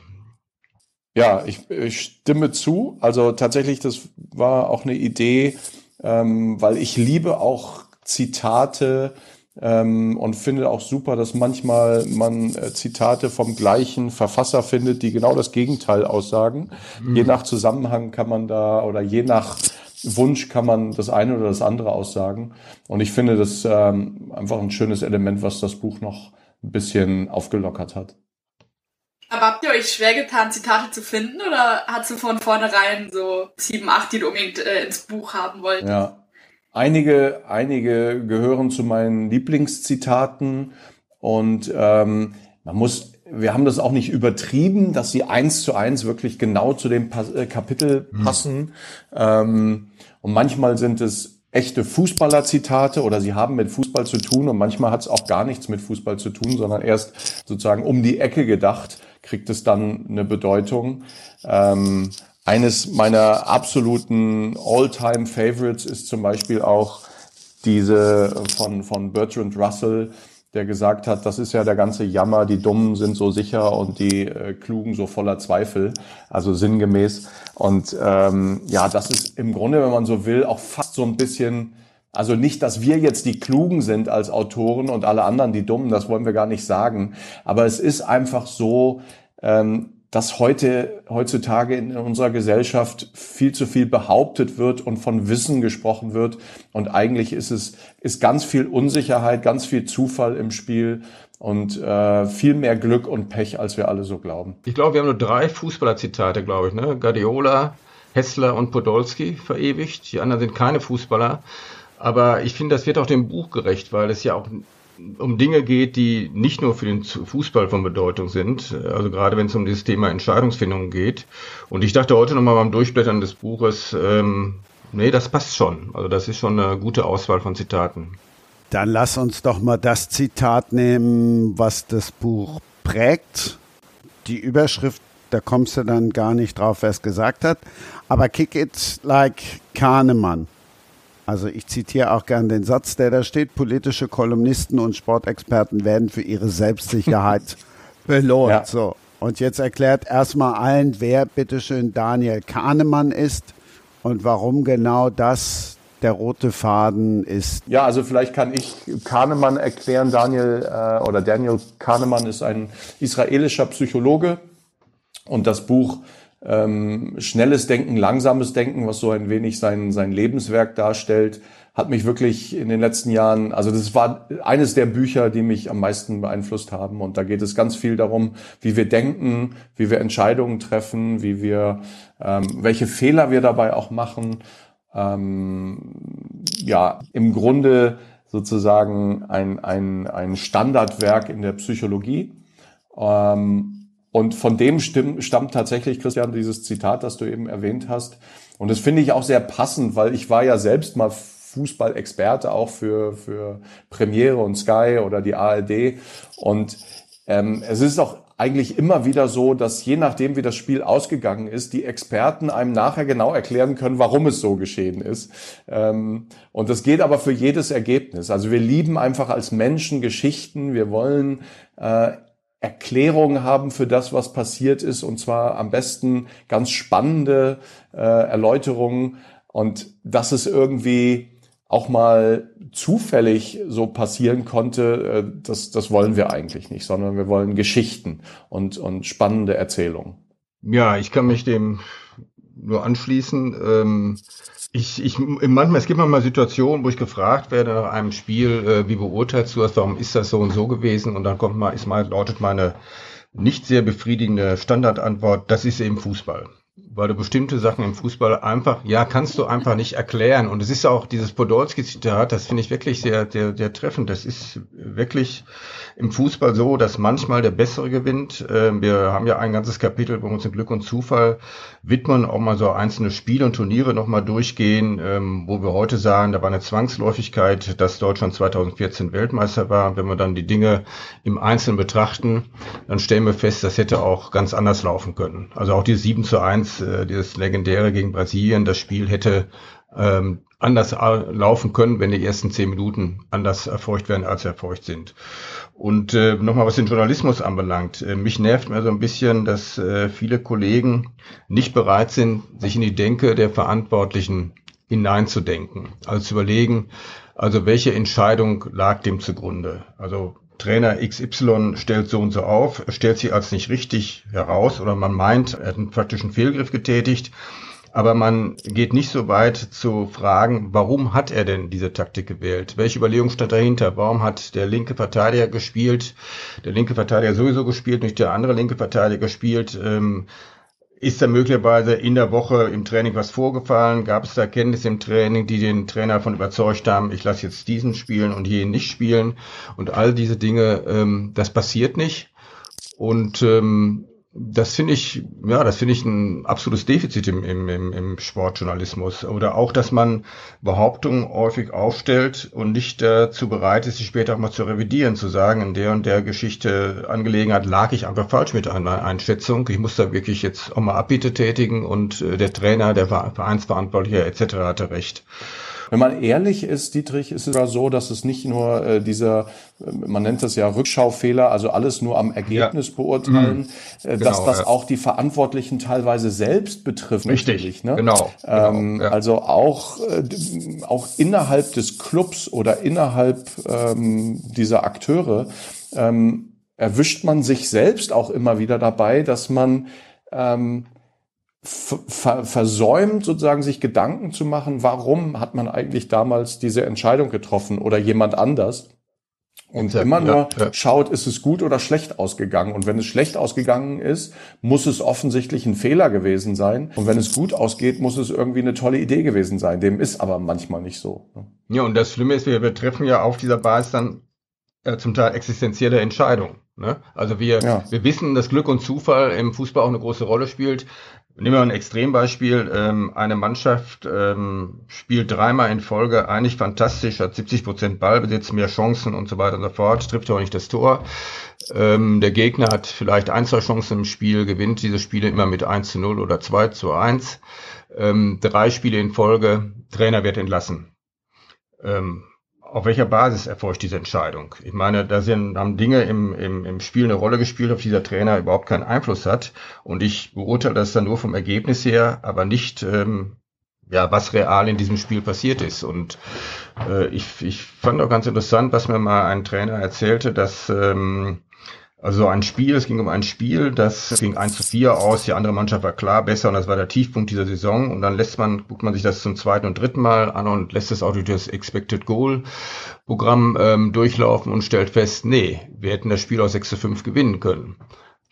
Ja, ich, ich, stimme zu. Also tatsächlich, das war auch eine Idee, ähm, weil ich liebe auch Zitate ähm, und finde auch super, dass manchmal man äh, Zitate vom gleichen Verfasser findet, die genau das Gegenteil aussagen. Mhm. Je nach Zusammenhang kann man da oder je nach Wunsch kann man das eine oder das andere aussagen. Und ich finde das ähm, einfach ein schönes Element, was das Buch noch ein bisschen aufgelockert hat. Aber habt ihr euch schwer getan, Zitate zu finden oder hast du von vornherein so sieben, acht, die du unbedingt äh, ins Buch haben wolltest? Ja, Einige, einige gehören zu meinen Lieblingszitaten und ähm, man muss, wir haben das auch nicht übertrieben, dass sie eins zu eins wirklich genau zu dem pa äh, Kapitel mhm. passen. Ähm, und manchmal sind es echte Fußballer-Zitate oder sie haben mit Fußball zu tun und manchmal hat es auch gar nichts mit Fußball zu tun, sondern erst sozusagen um die Ecke gedacht, kriegt es dann eine Bedeutung. Ähm, eines meiner absoluten All-Time Favorites ist zum Beispiel auch diese von, von Bertrand Russell, der gesagt hat, das ist ja der ganze Jammer, die Dummen sind so sicher und die äh, Klugen so voller Zweifel, also sinngemäß. Und ähm, ja, das ist im Grunde, wenn man so will, auch fast so ein bisschen, also nicht, dass wir jetzt die Klugen sind als Autoren und alle anderen die Dummen, das wollen wir gar nicht sagen, aber es ist einfach so, ähm, dass heute, heutzutage in unserer Gesellschaft viel zu viel behauptet wird und von Wissen gesprochen wird. Und eigentlich ist es, ist ganz viel Unsicherheit, ganz viel Zufall im Spiel und äh, viel mehr Glück und Pech, als wir alle so glauben. Ich glaube, wir haben nur drei Fußballerzitate, glaube ich, ne? Guardiola, Hessler und Podolski verewigt. Die anderen sind keine Fußballer. Aber ich finde, das wird auch dem Buch gerecht, weil es ja auch um Dinge geht, die nicht nur für den Fußball von Bedeutung sind, also gerade wenn es um dieses Thema Entscheidungsfindung geht. Und ich dachte heute nochmal beim Durchblättern des Buches, ähm, nee, das passt schon. Also das ist schon eine gute Auswahl von Zitaten. Dann lass uns doch mal das Zitat nehmen, was das Buch prägt. Die Überschrift, da kommst du dann gar nicht drauf, wer es gesagt hat. Aber kick it like Kahnemann. Also ich zitiere auch gern den Satz, der da steht, politische Kolumnisten und Sportexperten werden für ihre Selbstsicherheit belohnt. Ja. So. Und jetzt erklärt erstmal allen, wer bitteschön Daniel Kahnemann ist und warum genau das der rote Faden ist? Ja, also vielleicht kann ich Kahnemann erklären. Daniel äh, oder Daniel Kahnemann ist ein israelischer Psychologe und das Buch ähm, Schnelles Denken, Langsames Denken, was so ein wenig sein, sein Lebenswerk darstellt, hat mich wirklich in den letzten Jahren, also das war eines der Bücher, die mich am meisten beeinflusst haben. Und da geht es ganz viel darum, wie wir denken, wie wir Entscheidungen treffen, wie wir, ähm, welche Fehler wir dabei auch machen. Ähm, ja, im Grunde sozusagen ein, ein, ein Standardwerk in der Psychologie. Ähm, und von dem stammt tatsächlich, Christian, dieses Zitat, das du eben erwähnt hast. Und das finde ich auch sehr passend, weil ich war ja selbst mal Fußballexperte auch für, für Premiere und Sky oder die ARD. Und ähm, es ist auch eigentlich immer wieder so, dass je nachdem, wie das Spiel ausgegangen ist, die Experten einem nachher genau erklären können, warum es so geschehen ist. Ähm, und das geht aber für jedes Ergebnis. Also wir lieben einfach als Menschen Geschichten. Wir wollen äh, Erklärungen haben für das, was passiert ist, und zwar am besten ganz spannende äh, Erläuterungen. Und dass es irgendwie auch mal zufällig so passieren konnte, äh, das, das wollen wir eigentlich nicht, sondern wir wollen Geschichten und, und spannende Erzählungen. Ja, ich kann mich dem nur anschließen. Ähm ich, ich, manchmal, es gibt manchmal Situationen, wo ich gefragt werde nach einem Spiel, äh, wie beurteilst du das, warum ist das so und so gewesen? Und dann kommt mal, ist mal, lautet meine nicht sehr befriedigende Standardantwort, das ist eben Fußball weil du bestimmte Sachen im Fußball einfach, ja, kannst du einfach nicht erklären. Und es ist auch dieses Podolski-Zitat, das finde ich wirklich sehr, sehr, sehr treffend. Das ist wirklich im Fußball so, dass manchmal der Bessere gewinnt. Ähm, wir haben ja ein ganzes Kapitel, wo wir uns in Glück und Zufall widmen, auch mal so einzelne Spiele und Turniere nochmal durchgehen, ähm, wo wir heute sagen, da war eine Zwangsläufigkeit, dass Deutschland 2014 Weltmeister war. Wenn wir dann die Dinge im Einzelnen betrachten, dann stellen wir fest, das hätte auch ganz anders laufen können. Also auch die 7 zu 1 äh, dieses legendäre gegen Brasilien, das Spiel hätte ähm, anders laufen können, wenn die ersten zehn Minuten anders erfolgt werden, als erfolgt sind. Und äh, nochmal, was den Journalismus anbelangt. Äh, mich nervt mir so ein bisschen, dass äh, viele Kollegen nicht bereit sind, sich in die Denke der Verantwortlichen hineinzudenken. Also zu überlegen, also welche Entscheidung lag dem zugrunde? Also Trainer XY stellt so und so auf, stellt sie als nicht richtig heraus oder man meint, er hat einen praktischen Fehlgriff getätigt. Aber man geht nicht so weit zu fragen, warum hat er denn diese Taktik gewählt? Welche Überlegung stand dahinter? Warum hat der linke Verteidiger gespielt? Der linke Verteidiger sowieso gespielt, nicht der andere linke Verteidiger gespielt. Ähm, ist da möglicherweise in der Woche im Training was vorgefallen? Gab es da Kenntnisse im Training, die den Trainer davon überzeugt haben, ich lasse jetzt diesen spielen und jenen nicht spielen? Und all diese Dinge, ähm, das passiert nicht. Und ähm, das finde ich, ja, das finde ich ein absolutes Defizit im, im, im Sportjournalismus. Oder auch, dass man Behauptungen häufig aufstellt und nicht dazu bereit ist, sie später auch mal zu revidieren, zu sagen, in der und der Geschichte Angelegenheit lag ich einfach falsch mit einer Einschätzung. Ich muss da wirklich jetzt auch mal Abbiete tätigen und äh, der Trainer, der Vereinsverantwortliche etc. hatte recht. Wenn man ehrlich ist, Dietrich, ist es sogar so, dass es nicht nur äh, dieser, äh, man nennt das ja Rückschaufehler, also alles nur am Ergebnis ja. beurteilen, mhm. äh, dass genau, das ja. auch die Verantwortlichen teilweise selbst betrifft. Richtig, ne? genau. Ähm, genau ja. Also auch, äh, auch innerhalb des Clubs oder innerhalb ähm, dieser Akteure ähm, erwischt man sich selbst auch immer wieder dabei, dass man ähm, ver versäumt, sozusagen sich Gedanken zu machen, warum hat man eigentlich damals diese Entscheidung getroffen oder jemand anders. Und ja, immer nur ja. schaut, ist es gut oder schlecht ausgegangen. Und wenn es schlecht ausgegangen ist, muss es offensichtlich ein Fehler gewesen sein. Und wenn es gut ausgeht, muss es irgendwie eine tolle Idee gewesen sein. Dem ist aber manchmal nicht so. Ne? Ja, und das Schlimme ist, wir betreffen ja auf dieser Basis dann äh, zum Teil existenzielle Entscheidungen. Ne? Also wir, wir wissen, dass Glück und Zufall im Fußball auch eine große Rolle spielt. Nehmen wir ein Extrembeispiel. Ähm, eine Mannschaft ähm, spielt dreimal in Folge eigentlich fantastisch, hat 70 Prozent Ballbesitz, mehr Chancen und so weiter und so fort, trifft auch nicht das Tor. Ähm, der Gegner hat vielleicht ein, zwei Chancen im Spiel, gewinnt diese Spiele immer mit 1 zu 0 oder 2 zu 1. Ähm, drei Spiele in Folge, Trainer wird entlassen. Ähm, auf welcher Basis erfolgt diese Entscheidung? Ich meine, da sind, haben Dinge im, im, im Spiel eine Rolle gespielt, auf die der Trainer überhaupt keinen Einfluss hat. Und ich beurteile das dann nur vom Ergebnis her, aber nicht, ähm, ja, was real in diesem Spiel passiert ist. Und äh, ich, ich fand auch ganz interessant, was mir mal ein Trainer erzählte, dass ähm, also ein Spiel, es ging um ein Spiel, das ging 1 zu 4 aus, die andere Mannschaft war klar besser und das war der Tiefpunkt dieser Saison und dann lässt man, guckt man sich das zum zweiten und dritten Mal an und lässt das Expected Goal Programm ähm, durchlaufen und stellt fest, nee, wir hätten das Spiel aus 6 zu 5 gewinnen können.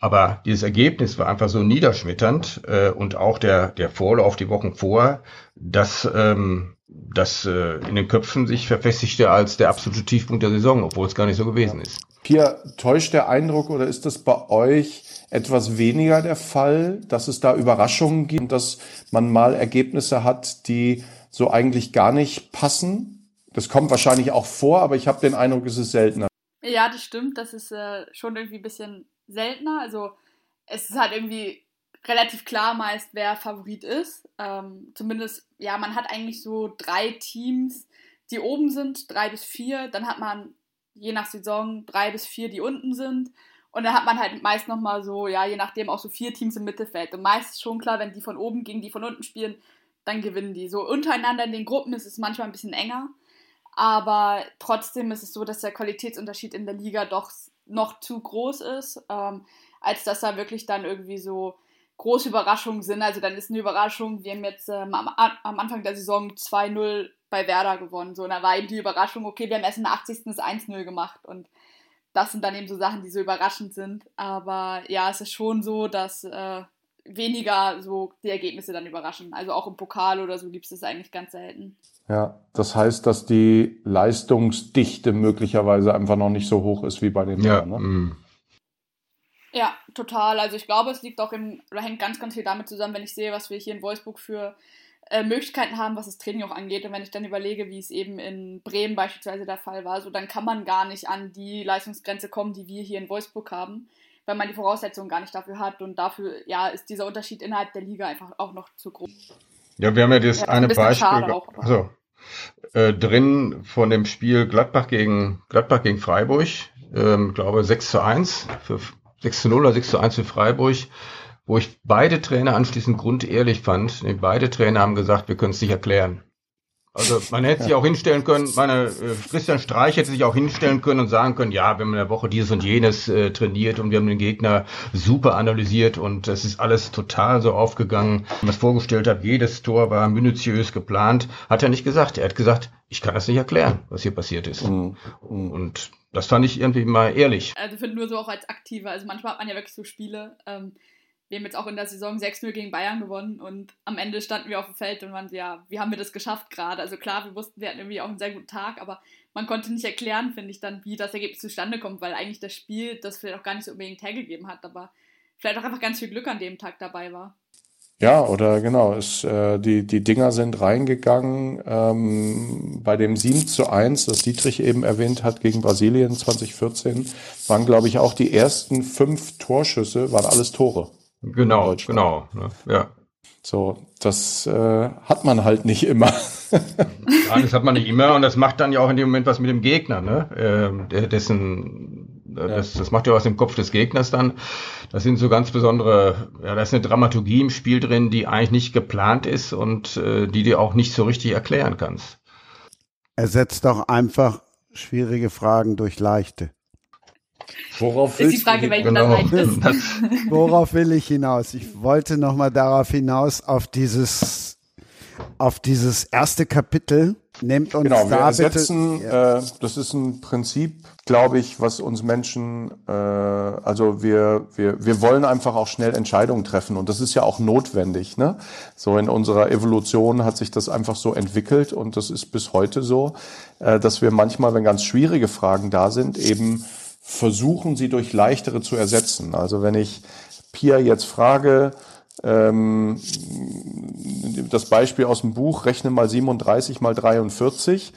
Aber dieses Ergebnis war einfach so niederschmetternd äh, und auch der, der Vorlauf die Wochen vor, dass ähm, das äh, in den Köpfen sich verfestigte als der absolute Tiefpunkt der Saison, obwohl es gar nicht so gewesen ist. Pia, täuscht der Eindruck oder ist das bei euch etwas weniger der Fall, dass es da Überraschungen gibt, dass man mal Ergebnisse hat, die so eigentlich gar nicht passen? Das kommt wahrscheinlich auch vor, aber ich habe den Eindruck, es ist seltener. Ja, das stimmt. Das ist äh, schon irgendwie ein bisschen seltener. Also es ist halt irgendwie relativ klar meist, wer Favorit ist. Ähm, zumindest, ja, man hat eigentlich so drei Teams, die oben sind, drei bis vier. Dann hat man je nach Saison drei bis vier, die unten sind. Und dann hat man halt meist nochmal so, ja, je nachdem auch so vier Teams im Mittelfeld. Und meist ist schon klar, wenn die von oben gegen die von unten spielen, dann gewinnen die. So untereinander in den Gruppen ist es manchmal ein bisschen enger. Aber trotzdem ist es so, dass der Qualitätsunterschied in der Liga doch noch zu groß ist, ähm, als dass da wirklich dann irgendwie so große Überraschungen sind. Also dann ist eine Überraschung, wir haben jetzt ähm, am, am, Anfang der Saison 2-0 bei Werder gewonnen. So, und da war eben die Überraschung, okay, wir haben erst in der 80. das 1-0 gemacht und das sind dann eben so Sachen, die so überraschend sind. Aber ja, es ist schon so, dass äh, weniger so die Ergebnisse dann überraschen. Also auch im Pokal oder so gibt es das eigentlich ganz selten. Ja, das heißt, dass die Leistungsdichte möglicherweise einfach noch nicht so hoch ist wie bei den ja, Männern. Ne? Ja, total. Also ich glaube, es liegt auch im, oder hängt ganz, ganz viel damit zusammen, wenn ich sehe, was wir hier in Wolfsburg für äh, Möglichkeiten haben, was das Training auch angeht. Und wenn ich dann überlege, wie es eben in Bremen beispielsweise der Fall war, so dann kann man gar nicht an die Leistungsgrenze kommen, die wir hier in Wolfsburg haben, weil man die Voraussetzungen gar nicht dafür hat. Und dafür, ja, ist dieser Unterschied innerhalb der Liga einfach auch noch zu groß. Ja, wir haben ja das ja, eine ein Beispiel. Auch, also, äh, drin von dem Spiel Gladbach gegen Gladbach gegen Freiburg, ähm, glaube 6 zu 1 für 6 zu 0 oder 6 zu 1 für Freiburg, wo ich beide Trainer anschließend grundehrlich fand. Beide Trainer haben gesagt, wir können es nicht erklären. Also man hätte sich auch hinstellen können, meine äh, Christian Streich hätte sich auch hinstellen können und sagen können, ja, wir haben in der Woche dieses und jenes äh, trainiert und wir haben den Gegner super analysiert und es ist alles total so aufgegangen, wie man es vorgestellt hat. Jedes Tor war minutiös geplant. Hat er nicht gesagt. Er hat gesagt, ich kann das nicht erklären, was hier passiert ist. Mhm. mhm. Und das fand ich irgendwie mal ehrlich. Also ich finde nur so auch als Aktiver. Also manchmal hat man ja wirklich so Spiele. Ähm, wir haben jetzt auch in der Saison 6-0 gegen Bayern gewonnen und am Ende standen wir auf dem Feld und waren ja, wie haben wir das geschafft gerade? Also klar, wir wussten, wir hatten irgendwie auch einen sehr guten Tag, aber man konnte nicht erklären, finde ich, dann, wie das Ergebnis zustande kommt, weil eigentlich das Spiel das vielleicht auch gar nicht so unbedingt hergegeben hat, aber vielleicht auch einfach ganz viel Glück an dem Tag dabei war. Ja, oder genau, es, äh, die, die Dinger sind reingegangen ähm, bei dem 7 zu 1, das Dietrich eben erwähnt hat, gegen Brasilien 2014, waren, glaube ich, auch die ersten fünf Torschüsse, waren alles Tore. Genau, genau, ne, ja. So, das äh, hat man halt nicht immer. Nein, das hat man nicht immer und das macht dann ja auch in dem Moment was mit dem Gegner, ne? Ähm, dessen das, das macht ja was im Kopf des Gegners dann. Das sind so ganz besondere, ja, da ist eine Dramaturgie im Spiel drin, die eigentlich nicht geplant ist und äh, die du auch nicht so richtig erklären kannst. Ersetzt doch einfach schwierige Fragen durch leichte. Worauf ist die Frage, welche genau. dann leicht ist. Worauf will ich hinaus? Ich wollte nochmal darauf hinaus, auf dieses, auf dieses erste Kapitel, Nehmt uns genau, wir ersetzen, ja. äh, das ist ein Prinzip, glaube ich, was uns Menschen, äh, also wir, wir, wir wollen einfach auch schnell Entscheidungen treffen und das ist ja auch notwendig. Ne? So in unserer Evolution hat sich das einfach so entwickelt und das ist bis heute so, äh, dass wir manchmal, wenn ganz schwierige Fragen da sind, eben versuchen, sie durch leichtere zu ersetzen. Also wenn ich Pia jetzt frage, ähm, das Beispiel aus dem Buch, rechne mal 37 mal 43,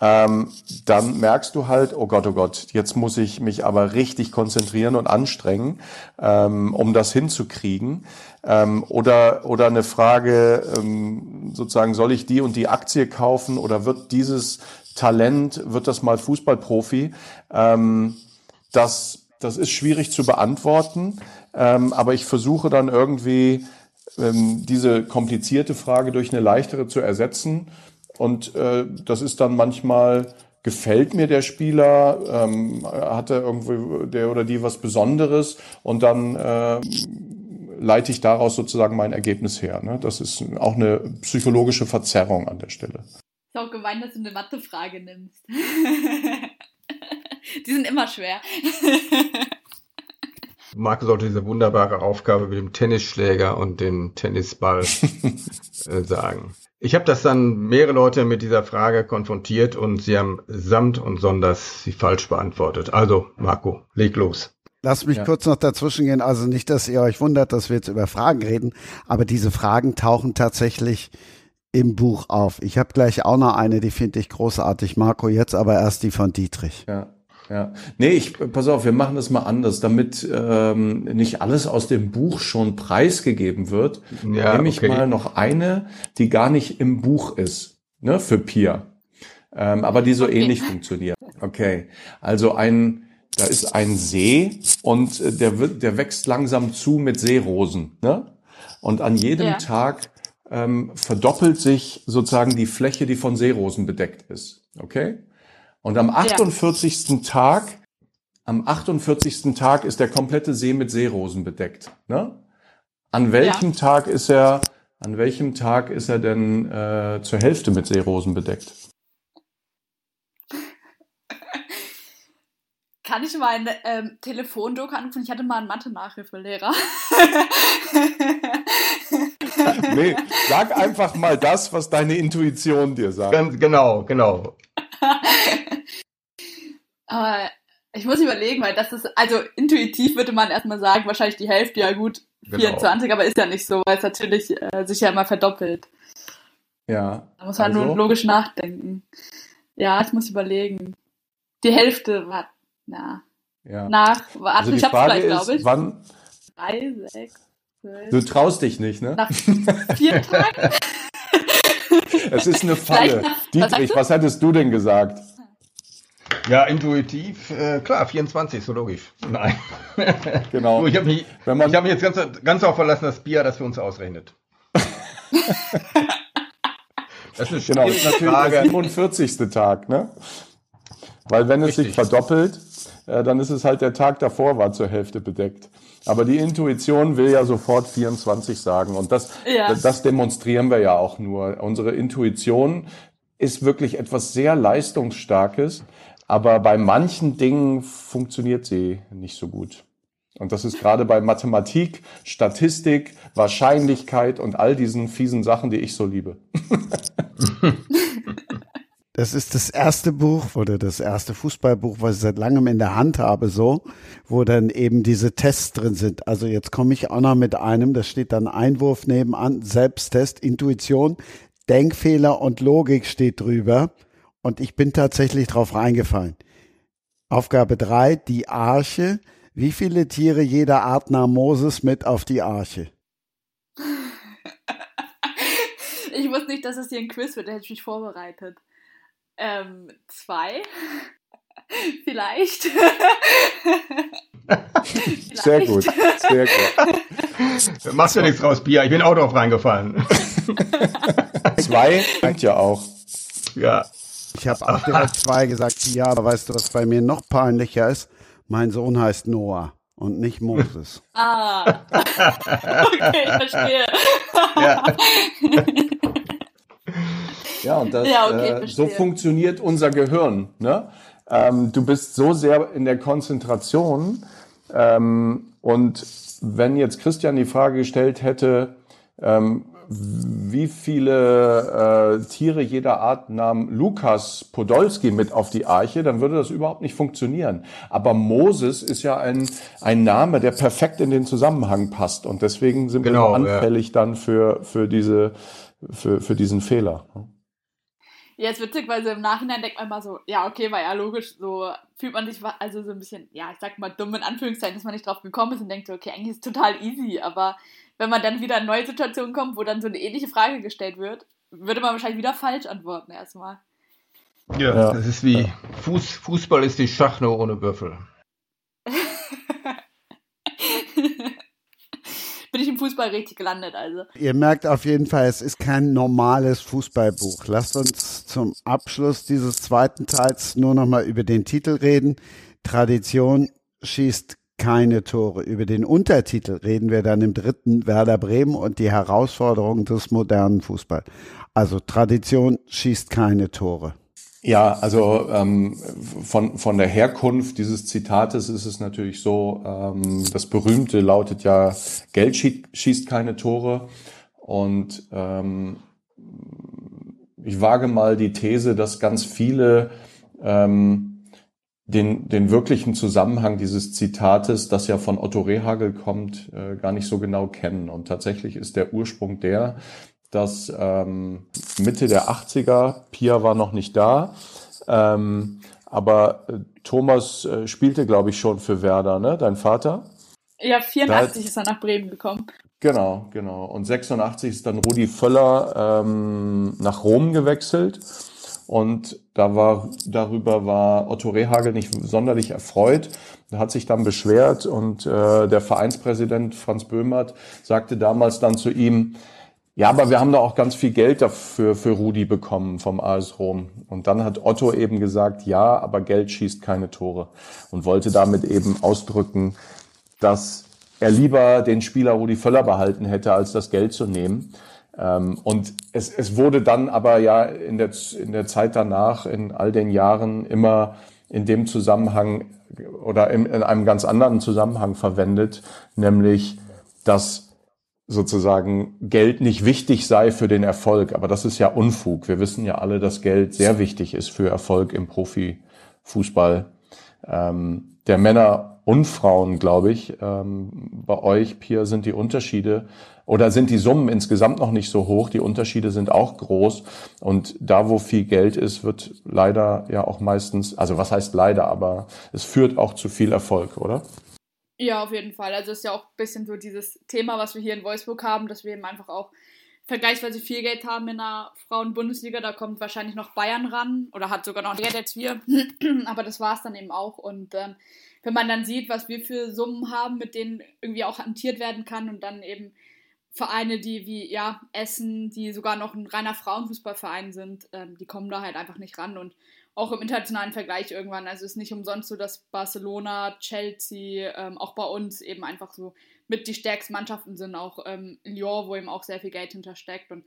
ähm, dann merkst du halt, oh Gott, oh Gott, jetzt muss ich mich aber richtig konzentrieren und anstrengen, ähm, um das hinzukriegen. Ähm, oder, oder eine Frage, ähm, sozusagen, soll ich die und die Aktie kaufen oder wird dieses Talent, wird das mal Fußballprofi? Ähm, das, das ist schwierig zu beantworten, ähm, aber ich versuche dann irgendwie ähm, diese komplizierte Frage durch eine leichtere zu ersetzen. Und äh, das ist dann manchmal gefällt mir der Spieler, ähm, hat er irgendwie der oder die was Besonderes und dann äh, leite ich daraus sozusagen mein Ergebnis her. Ne? Das ist auch eine psychologische Verzerrung an der Stelle. Ist auch gemein, dass du eine Mathefrage nimmst. die sind immer schwer. Markus sollte diese wunderbare Aufgabe mit dem Tennisschläger und dem Tennisball äh, sagen. Ich habe das dann mehrere Leute mit dieser Frage konfrontiert und sie haben samt und sonders sie falsch beantwortet. Also, Marco, leg los. Lass mich ja. kurz noch dazwischen gehen. Also nicht, dass ihr euch wundert, dass wir jetzt über Fragen reden, aber diese Fragen tauchen tatsächlich im Buch auf. Ich habe gleich auch noch eine, die finde ich großartig, Marco, jetzt aber erst die von Dietrich. Ja. Ja, nee, ich pass auf, wir machen das mal anders, damit ähm, nicht alles aus dem Buch schon preisgegeben wird. Ja, nehme ich okay. mal noch eine, die gar nicht im Buch ist, ne, für Pia, ähm, aber die so okay. ähnlich funktioniert. Okay, also ein, da ist ein See und äh, der wird, der wächst langsam zu mit Seerosen, ne? Und an jedem ja. Tag ähm, verdoppelt sich sozusagen die Fläche, die von Seerosen bedeckt ist. Okay? Und am 48. Ja. Tag, am 48. Tag ist der komplette See mit Seerosen bedeckt. Ne? An welchem ja. Tag ist er, an welchem Tag ist er denn äh, zur Hälfte mit Seerosen bedeckt? Kann ich mal einen ähm, Telefonjoker anrufen? Ich hatte mal einen Mathe-Nachhilfelehrer. nee, sag einfach mal das, was deine Intuition dir sagt. Ganz genau, genau. Aber ich muss überlegen, weil das ist, also intuitiv würde man erstmal sagen, wahrscheinlich die Hälfte, ja gut, 24, genau. aber ist ja nicht so, weil es natürlich äh, sich ja immer verdoppelt. Ja. Da muss man also? nur logisch nachdenken. Ja, ich muss überlegen. Die Hälfte war, na. Ja. Nach, warte, also ich hab's gleich, glaube ich. Wann? Drei, sechs, zwölf. Du traust dich nicht, ne? Nach vier Tagen? Es ist eine Falle. Dietrich, was, was hättest du denn gesagt? Ja, intuitiv, äh, klar, 24, so logisch. Nein. Genau. So, ich habe mich, Wenn man, ich hab mich jetzt ganz, ganz darauf verlassen, dass Bia das für uns ausrechnet. das ist, genau, das ist natürlich Frage. der 47. Tag, ne? Weil wenn es Richtig. sich verdoppelt, äh, dann ist es halt der Tag davor war zur Hälfte bedeckt. Aber die Intuition will ja sofort 24 sagen. Und das, ja. das demonstrieren wir ja auch nur. Unsere Intuition ist wirklich etwas sehr Leistungsstarkes. Aber bei manchen Dingen funktioniert sie nicht so gut. Und das ist gerade bei Mathematik, Statistik, Wahrscheinlichkeit und all diesen fiesen Sachen, die ich so liebe. Das ist das erste Buch oder das erste Fußballbuch, was ich seit langem in der Hand habe, so, wo dann eben diese Tests drin sind. Also jetzt komme ich auch noch mit einem, da steht dann Einwurf nebenan, Selbsttest, Intuition, Denkfehler und Logik steht drüber. Und ich bin tatsächlich drauf reingefallen. Aufgabe drei: die Arche. Wie viele Tiere jeder Art nahm Moses mit auf die Arche? Ich wusste nicht, dass es hier ein Quiz wird, da hätte ich mich vorbereitet. Ähm, zwei. Vielleicht. Vielleicht. Sehr gut, sehr gut. Machst ja nichts raus, Pia. Ich bin auch drauf reingefallen. Zwei reicht ja auch. Ja. Ich habe auch direkt zwei gesagt, ja, aber weißt du, was bei mir noch peinlicher ist? Mein Sohn heißt Noah und nicht Moses. Ah. okay, ich verstehe. ja. Ja, und das, ja, okay, äh, so funktioniert unser Gehirn. Ne? Ähm, du bist so sehr in der Konzentration ähm, und wenn jetzt Christian die Frage gestellt hätte, ähm, wie viele äh, Tiere jeder Art nahm Lukas Podolski mit auf die Arche, dann würde das überhaupt nicht funktionieren. Aber Moses ist ja ein, ein Name, der perfekt in den Zusammenhang passt. Und deswegen sind genau, wir so anfällig ja. dann für, für, diese, für, für diesen Fehler. Ja, ist witzig, weil so im Nachhinein denkt man mal so, ja, okay, war ja logisch, so fühlt man sich also so ein bisschen, ja, ich sag mal dumm in Anführungszeichen, dass man nicht drauf gekommen ist und denkt so, okay, eigentlich ist es total easy, aber wenn man dann wieder in neue Situationen kommt, wo dann so eine ähnliche Frage gestellt wird, würde man wahrscheinlich wieder falsch antworten erstmal. Ja, ja. das ist wie Fuß, Fußball ist die Schach nur ohne Würfel. Bin ich im Fußball richtig gelandet. Also. Ihr merkt auf jeden Fall, es ist kein normales Fußballbuch. Lasst uns zum Abschluss dieses zweiten Teils nur noch mal über den Titel reden. Tradition schießt keine Tore. Über den Untertitel reden wir dann im dritten Werder Bremen und die Herausforderungen des modernen Fußball. Also Tradition schießt keine Tore. Ja, also ähm, von, von der Herkunft dieses Zitates ist es natürlich so, ähm, das berühmte lautet ja, Geld schießt keine Tore. Und ähm, ich wage mal die These, dass ganz viele ähm, den, den wirklichen Zusammenhang dieses Zitates, das ja von Otto Rehagel kommt, äh, gar nicht so genau kennen. Und tatsächlich ist der Ursprung der, dass ähm, Mitte der 80er, Pia war noch nicht da, ähm, aber äh, Thomas äh, spielte, glaube ich, schon für Werder, ne? Dein Vater? Ja, 84 da, ist er nach Bremen gekommen. Genau, genau. Und 86 ist dann Rudi Völler ähm, nach Rom gewechselt. Und da war, darüber war Otto Rehagel nicht sonderlich erfreut. Er hat sich dann beschwert und äh, der Vereinspräsident Franz Böhmert sagte damals dann zu ihm, ja, aber wir haben da auch ganz viel Geld dafür für Rudi bekommen vom AS Rom. Und dann hat Otto eben gesagt, ja, aber Geld schießt keine Tore. Und wollte damit eben ausdrücken, dass er lieber den Spieler Rudi Völler behalten hätte, als das Geld zu nehmen. Ähm, und es, es wurde dann aber ja in der, in der Zeit danach, in all den Jahren immer in dem Zusammenhang oder in, in einem ganz anderen Zusammenhang verwendet, nämlich, dass sozusagen Geld nicht wichtig sei für den Erfolg. Aber das ist ja Unfug. Wir wissen ja alle, dass Geld sehr wichtig ist für Erfolg im Profifußball. Ähm, der Männer und Frauen, glaube ich. Ähm, bei euch, Pia, sind die Unterschiede oder sind die Summen insgesamt noch nicht so hoch. Die Unterschiede sind auch groß. Und da, wo viel Geld ist, wird leider ja auch meistens, also was heißt leider, aber es führt auch zu viel Erfolg, oder? Ja, auf jeden Fall. Also ist ja auch ein bisschen so dieses Thema, was wir hier in Wolfsburg haben, dass wir eben einfach auch vergleichsweise viel Geld haben in der Frauen-Bundesliga. Da kommt wahrscheinlich noch Bayern ran oder hat sogar noch mehr als wir. Aber das war es dann eben auch. Und ähm, wenn man dann sieht, was wir für Summen haben, mit denen irgendwie auch hantiert werden kann und dann eben Vereine, die wie ja Essen, die sogar noch ein reiner Frauenfußballverein sind, ähm, die kommen da halt einfach nicht ran. Und auch im internationalen Vergleich irgendwann. Also es ist nicht umsonst so, dass Barcelona, Chelsea, ähm, auch bei uns eben einfach so mit die stärksten Mannschaften sind, auch ähm, Lyon, wo eben auch sehr viel Geld hintersteckt. Und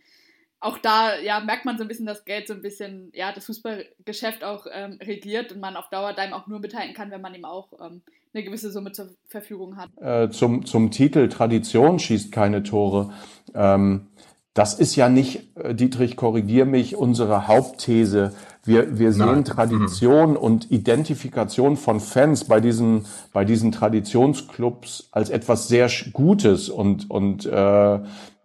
auch da ja, merkt man so ein bisschen, dass Geld so ein bisschen ja, das Fußballgeschäft auch ähm, regiert und man auf Dauer da eben auch nur mithalten kann, wenn man eben auch ähm, eine gewisse Summe zur Verfügung hat. Äh, zum, zum Titel Tradition schießt keine Tore. Ähm, das ist ja nicht, äh, Dietrich, korrigier mich, unsere Hauptthese. Wir, wir sehen Nein. Tradition mhm. und Identifikation von Fans bei diesen, bei diesen Traditionsclubs als etwas sehr Gutes und, und äh, äh,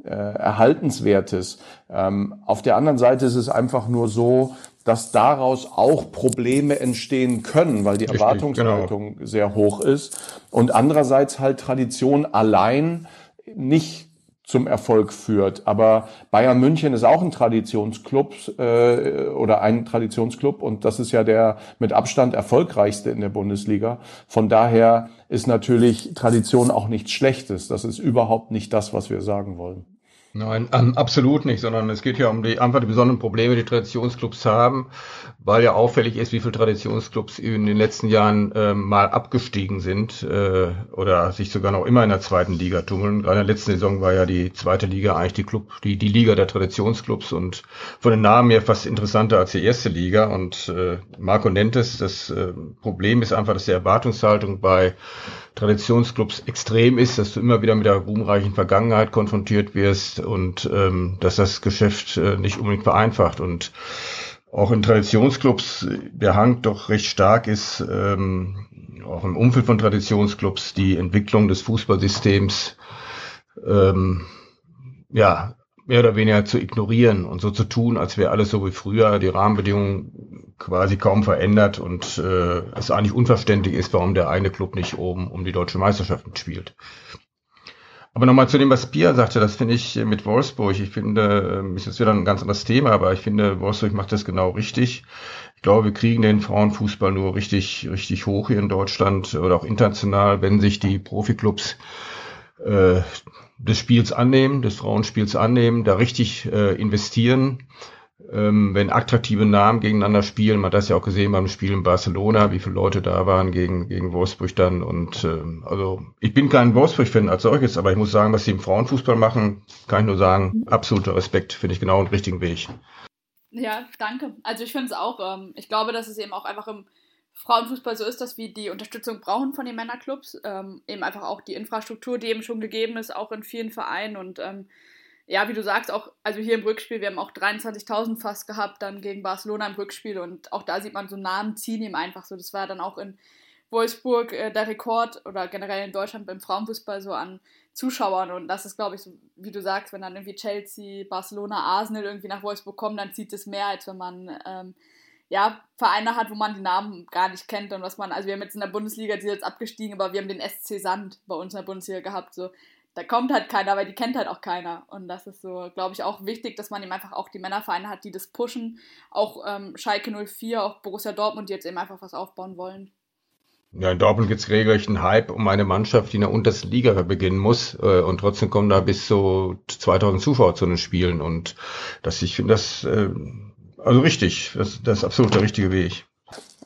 Erhaltenswertes. Ähm, auf der anderen Seite ist es einfach nur so, dass daraus auch Probleme entstehen können, weil die Richtig, Erwartungshaltung genau. sehr hoch ist. Und andererseits halt Tradition allein nicht zum Erfolg führt. Aber Bayern München ist auch ein Traditionsclub äh, oder ein Traditionsclub und das ist ja der mit Abstand erfolgreichste in der Bundesliga. Von daher ist natürlich Tradition auch nichts Schlechtes. Das ist überhaupt nicht das, was wir sagen wollen. Nein, ähm, absolut nicht, sondern es geht ja um die einfach die besonderen Probleme, die Traditionsclubs haben, weil ja auffällig ist, wie viele Traditionsclubs in den letzten Jahren äh, mal abgestiegen sind äh, oder sich sogar noch immer in der zweiten Liga tummeln. Gerade in der letzten Saison war ja die zweite Liga eigentlich die Club, die, die Liga der Traditionsclubs und von den Namen her fast interessanter als die erste Liga. Und äh, Marco nennt es, das äh, Problem ist einfach, dass die Erwartungshaltung bei Traditionsclubs extrem ist, dass du immer wieder mit der ruhmreichen Vergangenheit konfrontiert wirst und ähm, dass das Geschäft äh, nicht unbedingt vereinfacht. Und auch in Traditionsclubs der Hang doch recht stark ist, ähm, auch im Umfeld von Traditionsclubs, die Entwicklung des Fußballsystems ähm, ja, mehr oder weniger zu ignorieren und so zu tun, als wäre alles so wie früher, die Rahmenbedingungen quasi kaum verändert und äh, es eigentlich unverständlich ist, warum der eine Club nicht oben um die deutsche Meisterschaft spielt. Aber nochmal zu dem, was Pia sagte, das finde ich mit Wolfsburg, ich finde, äh, ist jetzt wieder ein ganz anderes Thema, aber ich finde, Wolfsburg macht das genau richtig. Ich glaube, wir kriegen den Frauenfußball nur richtig, richtig hoch hier in Deutschland oder auch international, wenn sich die Profiklubs äh, des Spiels annehmen, des Frauenspiels annehmen, da richtig äh, investieren. Ähm, wenn attraktive Namen gegeneinander spielen, man hat das ja auch gesehen beim Spiel in Barcelona, wie viele Leute da waren gegen, gegen Wolfsburg dann. Und ähm, also ich bin kein Wolfsburg-Fan als solches, aber ich muss sagen, was sie im Frauenfußball machen, kann ich nur sagen, absoluter Respekt, finde ich genau den richtigen Weg. Ja, danke. Also ich finde es auch, ähm, ich glaube, dass es eben auch einfach im Frauenfußball so ist, dass wir die Unterstützung brauchen von den Männerclubs. Ähm, eben einfach auch die Infrastruktur, die eben schon gegeben ist, auch in vielen Vereinen. Und ähm, ja, wie du sagst, auch, also hier im Rückspiel, wir haben auch 23.000 fast gehabt, dann gegen Barcelona im Rückspiel. Und auch da sieht man so Namen ziehen ihm einfach so. Das war dann auch in Wolfsburg äh, der Rekord oder generell in Deutschland beim Frauenfußball so an Zuschauern. Und das ist, glaube ich, so, wie du sagst, wenn dann irgendwie Chelsea, Barcelona, Arsenal irgendwie nach Wolfsburg kommen, dann zieht es mehr, als wenn man ähm, ja, Vereine hat, wo man die Namen gar nicht kennt und was man, also wir haben jetzt in der Bundesliga, die ist jetzt abgestiegen, aber wir haben den SC Sand bei uns in der Bundesliga gehabt, so, da kommt halt keiner, weil die kennt halt auch keiner und das ist so, glaube ich, auch wichtig, dass man eben einfach auch die Männervereine hat, die das pushen, auch ähm, Schalke 04, auch Borussia Dortmund, die jetzt eben einfach was aufbauen wollen. Ja, in Dortmund gibt es regelrecht einen Hype um eine Mannschaft, die in der untersten Liga beginnen muss. Äh, und trotzdem kommen da bis zu 2000 Zuschauer zu den Spielen. Und das, ich finde das, äh, also richtig, das, das ist absolut der richtige Weg.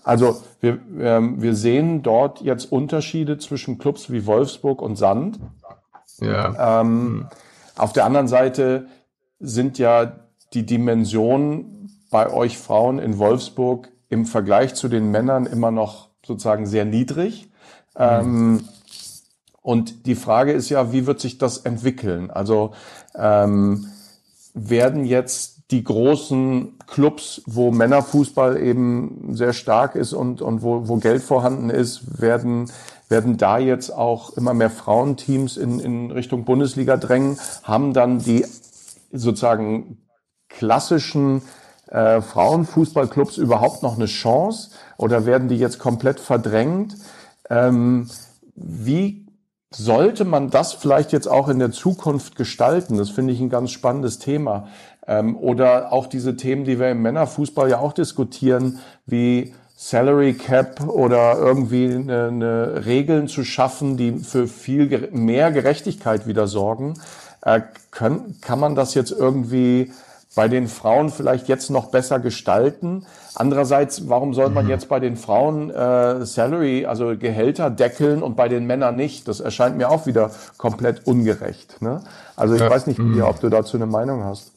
Also wir, ähm, wir sehen dort jetzt Unterschiede zwischen Clubs wie Wolfsburg und Sand. Ja. Ähm, auf der anderen Seite sind ja die Dimensionen bei euch Frauen in Wolfsburg im Vergleich zu den Männern immer noch sozusagen sehr niedrig. Ähm, und die Frage ist ja, wie wird sich das entwickeln? Also ähm, werden jetzt die großen Clubs, wo Männerfußball eben sehr stark ist und, und wo, wo Geld vorhanden ist, werden, werden da jetzt auch immer mehr Frauenteams in, in Richtung Bundesliga drängen, haben dann die sozusagen klassischen äh, Frauenfußballclubs überhaupt noch eine Chance oder werden die jetzt komplett verdrängt? Ähm, wie sollte man das vielleicht jetzt auch in der Zukunft gestalten? Das finde ich ein ganz spannendes Thema. Ähm, oder auch diese Themen, die wir im Männerfußball ja auch diskutieren, wie Salary Cap oder irgendwie eine, eine Regeln zu schaffen, die für viel mehr Gerechtigkeit wieder sorgen. Äh, können, kann man das jetzt irgendwie bei den Frauen vielleicht jetzt noch besser gestalten? Andererseits, warum soll man mhm. jetzt bei den Frauen äh, Salary, also Gehälter deckeln und bei den Männern nicht? Das erscheint mir auch wieder komplett ungerecht. Ne? Also ich ja. weiß nicht, mhm. ob du dazu eine Meinung hast.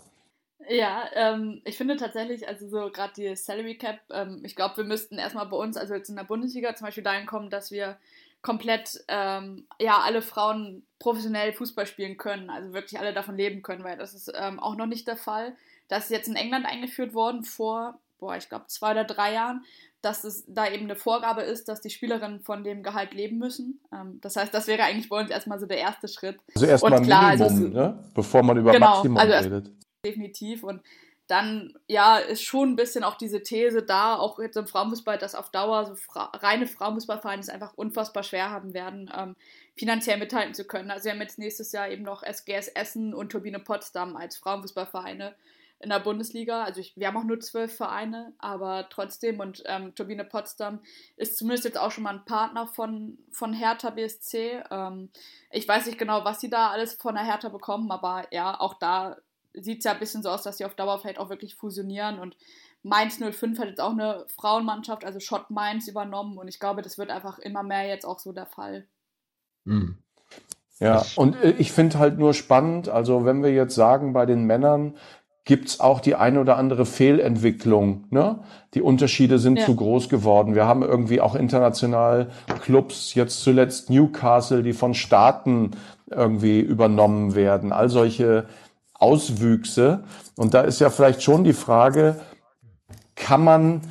Ja, ähm, ich finde tatsächlich, also so gerade die Salary Cap, ähm, ich glaube, wir müssten erstmal bei uns, also jetzt in der Bundesliga zum Beispiel dahin kommen, dass wir komplett, ähm, ja, alle Frauen professionell Fußball spielen können, also wirklich alle davon leben können, weil das ist ähm, auch noch nicht der Fall. Das ist jetzt in England eingeführt worden vor, boah, ich glaube, zwei oder drei Jahren, dass es da eben eine Vorgabe ist, dass die Spielerinnen von dem Gehalt leben müssen. Ähm, das heißt, das wäre eigentlich bei uns erstmal so der erste Schritt. Also erstmal Minimum, also, ne? bevor man über genau, Maximum also redet definitiv. Und dann, ja, ist schon ein bisschen auch diese These da, auch jetzt im Frauenfußball, dass auf Dauer so fra reine Frauenfußballvereine es einfach unfassbar schwer haben werden, ähm, finanziell mithalten zu können. Also wir haben jetzt nächstes Jahr eben noch SGS Essen und Turbine Potsdam als Frauenfußballvereine in der Bundesliga. Also ich, wir haben auch nur zwölf Vereine, aber trotzdem und ähm, Turbine Potsdam ist zumindest jetzt auch schon mal ein Partner von, von Hertha BSC. Ähm, ich weiß nicht genau, was sie da alles von der Hertha bekommen, aber ja, auch da sieht es ja ein bisschen so aus, dass sie auf Dauer vielleicht auch wirklich fusionieren und Mainz 05 hat jetzt auch eine Frauenmannschaft, also Schott Mainz übernommen und ich glaube, das wird einfach immer mehr jetzt auch so der Fall. Mhm. Ja, und äh, ich finde halt nur spannend, also wenn wir jetzt sagen, bei den Männern gibt's auch die eine oder andere Fehlentwicklung. Ne? Die Unterschiede sind ja. zu groß geworden. Wir haben irgendwie auch international Clubs, jetzt zuletzt Newcastle, die von Staaten irgendwie übernommen werden. All solche Auswüchse. Und da ist ja vielleicht schon die Frage, kann man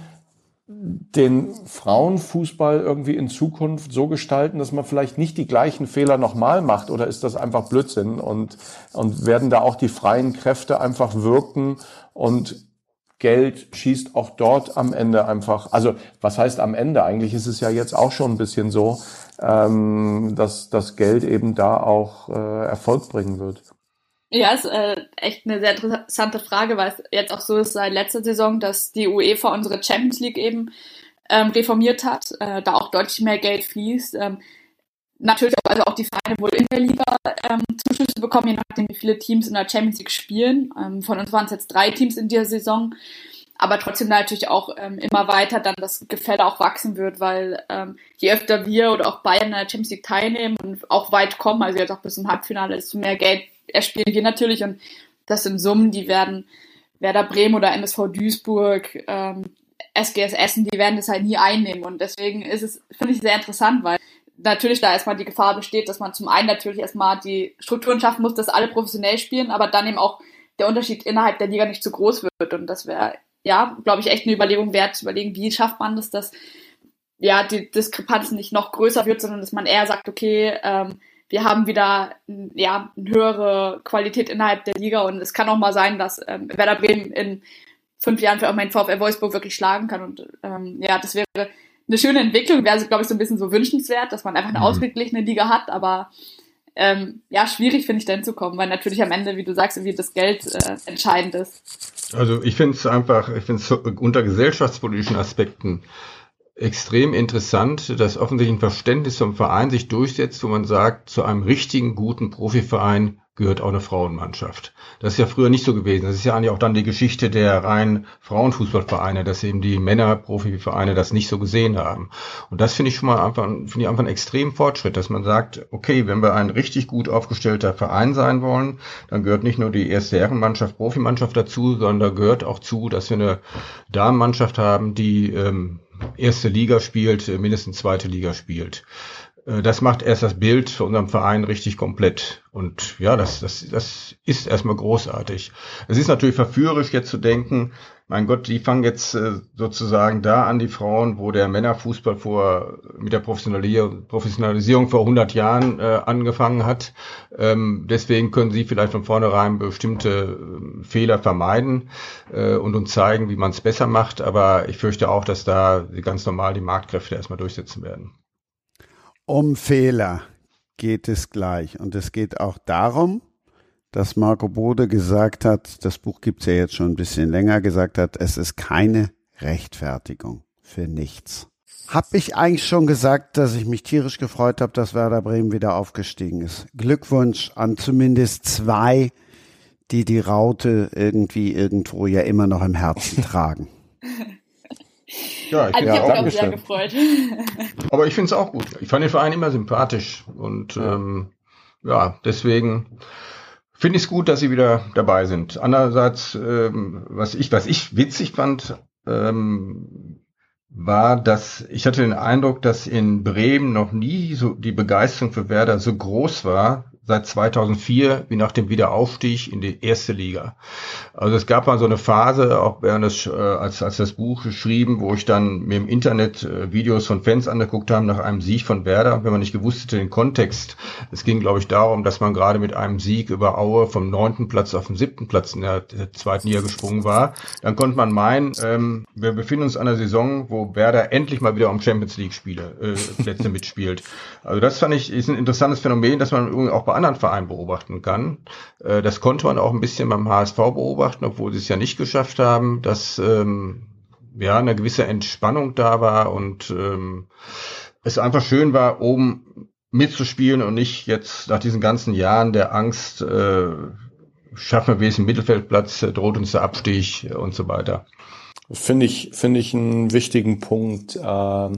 den Frauenfußball irgendwie in Zukunft so gestalten, dass man vielleicht nicht die gleichen Fehler nochmal macht oder ist das einfach Blödsinn und, und werden da auch die freien Kräfte einfach wirken und Geld schießt auch dort am Ende einfach, also was heißt am Ende? Eigentlich ist es ja jetzt auch schon ein bisschen so, ähm, dass das Geld eben da auch äh, Erfolg bringen wird. Ja, ist äh, echt eine sehr interessante Frage, weil es jetzt auch so ist seit letzter Saison, dass die UEFA unsere Champions League eben ähm, reformiert hat, äh, da auch deutlich mehr Geld fließt. Ähm, natürlich auch, also auch die Vereine wohl in der Liga ähm, Zuschüsse bekommen, je nachdem, wie viele Teams in der Champions League spielen. Ähm, von uns waren es jetzt drei Teams in dieser Saison, aber trotzdem natürlich auch ähm, immer weiter dann das Gefälle auch wachsen wird, weil ähm, je öfter wir oder auch Bayern in der Champions League teilnehmen und auch weit kommen, also jetzt auch bis zum Halbfinale, desto mehr Geld erspielen wir natürlich und das sind Summen, die werden Werder Bremen oder MSV Duisburg, ähm, SGS Essen, die werden das halt nie einnehmen und deswegen ist es, finde ich, sehr interessant, weil natürlich da erstmal die Gefahr besteht, dass man zum einen natürlich erstmal die Strukturen schaffen muss, dass alle professionell spielen, aber dann eben auch der Unterschied innerhalb der Liga nicht zu groß wird. Und das wäre, ja, glaube ich, echt eine Überlegung wert, zu überlegen, wie schafft man das, dass ja die Diskrepanz nicht noch größer wird, sondern dass man eher sagt, okay, ähm, wir haben wieder ja, eine höhere Qualität innerhalb der Liga und es kann auch mal sein, dass ähm, Werder Bremen in fünf Jahren für auch meinen VfL Wolfsburg wirklich schlagen kann. Und ähm, ja, das wäre eine schöne Entwicklung, wäre, glaube ich, so ein bisschen so wünschenswert, dass man einfach eine mhm. ausgeglichene Liga hat, aber ähm, ja, schwierig finde ich dann zu kommen, weil natürlich am Ende, wie du sagst, irgendwie das Geld äh, entscheidend ist. Also ich finde es einfach, ich finde es unter gesellschaftspolitischen Aspekten extrem interessant, dass offensichtlich ein Verständnis vom Verein sich durchsetzt, wo man sagt, zu einem richtigen, guten Profiverein gehört auch eine Frauenmannschaft. Das ist ja früher nicht so gewesen. Das ist ja eigentlich auch dann die Geschichte der reinen Frauenfußballvereine, dass eben die Männerprofivereine das nicht so gesehen haben. Und das finde ich schon mal einfach, finde ich einfach einen extremen Fortschritt, dass man sagt, okay, wenn wir ein richtig gut aufgestellter Verein sein wollen, dann gehört nicht nur die erste Herrenmannschaft, Profimannschaft dazu, sondern da gehört auch zu, dass wir eine Damenmannschaft haben, die ähm, erste Liga spielt, mindestens zweite Liga spielt. Äh, das macht erst das Bild für unseren Verein richtig komplett. Und ja, das, das, das ist erstmal großartig. Es ist natürlich verführerisch jetzt zu denken, mein Gott, die fangen jetzt äh, sozusagen da an, die Frauen, wo der Männerfußball vor, mit der Professionalisierung, vor 100 Jahren äh, angefangen hat. Ähm, deswegen können sie vielleicht von vornherein bestimmte äh, Fehler vermeiden äh, und uns zeigen, wie man es besser macht. Aber ich fürchte auch, dass da ganz normal die Marktkräfte erstmal durchsetzen werden. Um Fehler geht es gleich. Und es geht auch darum, dass Marco Bode gesagt hat, das Buch gibt's ja jetzt schon ein bisschen länger, gesagt hat, es ist keine Rechtfertigung für nichts. Hab ich eigentlich schon gesagt, dass ich mich tierisch gefreut habe, dass Werder Bremen wieder aufgestiegen ist. Glückwunsch an zumindest zwei, die die Raute irgendwie irgendwo ja immer noch im Herzen tragen. Ja, ich, also ich habe mich auch sehr gefreut. Aber ich finde es auch gut. Ich fand den Verein immer sympathisch und ja, ähm, ja deswegen finde ich es gut, dass sie wieder dabei sind. Andererseits, ähm, was ich was ich witzig fand, ähm, war, dass ich hatte den Eindruck, dass in Bremen noch nie so die Begeisterung für Werder so groß war, seit 2004 wie nach dem Wiederaufstieg in die erste Liga. Also es gab mal so eine Phase, auch während das, äh, als, als das Buch geschrieben, wo ich dann mir im Internet äh, Videos von Fans angeguckt habe nach einem Sieg von Werder, wenn man nicht gewusst hätte den Kontext. Es ging, glaube ich, darum, dass man gerade mit einem Sieg über Aue vom neunten Platz auf den siebten Platz in der, zweiten Liga gesprungen war. Dann konnte man meinen, ähm, wir befinden uns an einer Saison, wo Werder endlich mal wieder um Champions League Spiele, äh, Plätze mitspielt. Also das fand ich, ist ein interessantes Phänomen, dass man auch bei anderen Vereinen beobachten kann. Äh, das konnte man auch ein bisschen beim HSV beobachten, obwohl sie es ja nicht geschafft haben, dass ähm, ja eine gewisse Entspannung da war und ähm, es einfach schön war, oben mitzuspielen und nicht jetzt nach diesen ganzen Jahren der Angst, äh, schaffen wir wenigstens Mittelfeldplatz, droht uns der Abstieg und so weiter. Finde ich, finde ich einen wichtigen Punkt, äh,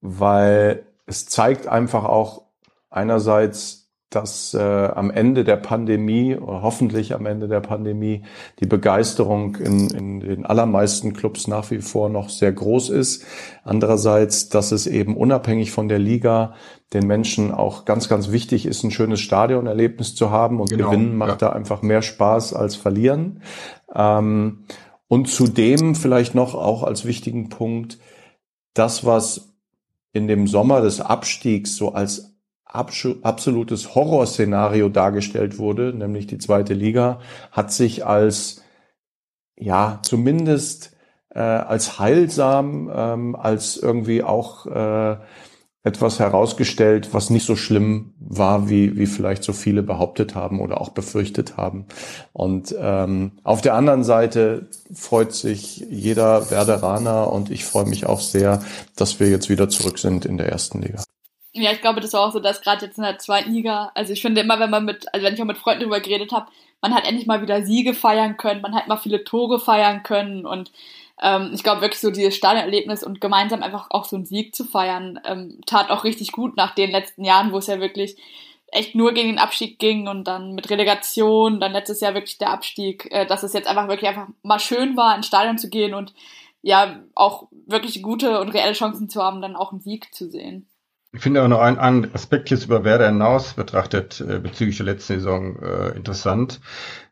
weil es zeigt einfach auch einerseits, dass äh, am Ende der Pandemie oder hoffentlich am Ende der Pandemie die Begeisterung in, in den allermeisten Clubs nach wie vor noch sehr groß ist. Andererseits, dass es eben unabhängig von der Liga den Menschen auch ganz, ganz wichtig ist, ein schönes Stadionerlebnis zu haben und genau, Gewinnen macht ja. da einfach mehr Spaß als Verlieren. Ähm, und zudem vielleicht noch auch als wichtigen Punkt, das, was in dem Sommer des Abstiegs so als absolutes Horrorszenario dargestellt wurde, nämlich die zweite Liga, hat sich als ja zumindest äh, als heilsam, ähm, als irgendwie auch äh, etwas herausgestellt, was nicht so schlimm war, wie, wie vielleicht so viele behauptet haben oder auch befürchtet haben. Und ähm, auf der anderen Seite freut sich jeder Werderaner und ich freue mich auch sehr, dass wir jetzt wieder zurück sind in der ersten Liga. Ja, ich glaube, das war auch so, dass gerade jetzt in der zweiten Liga, also ich finde immer, wenn man mit, also wenn ich auch mit Freunden darüber geredet habe, man hat endlich mal wieder Siege feiern können, man hat mal viele Tore feiern können und ähm, ich glaube wirklich so dieses Stadionerlebnis und gemeinsam einfach auch so einen Sieg zu feiern, ähm, tat auch richtig gut nach den letzten Jahren, wo es ja wirklich echt nur gegen den Abstieg ging und dann mit Relegation, dann letztes Jahr wirklich der Abstieg, äh, dass es jetzt einfach wirklich einfach mal schön war, ins Stadion zu gehen und ja auch wirklich gute und reelle Chancen zu haben, dann auch einen Sieg zu sehen. Ich finde aber noch einen, einen Aspekt jetzt über Werder hinaus betrachtet äh, bezüglich der letzten Saison äh, interessant.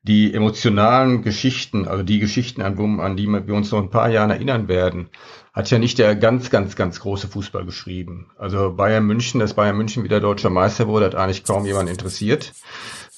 Die emotionalen Geschichten, also die Geschichten, an, an die wir uns noch ein paar Jahren erinnern werden, hat ja nicht der ganz, ganz, ganz große Fußball geschrieben. Also Bayern München, dass Bayern München wieder deutscher Meister wurde, hat eigentlich kaum jemand interessiert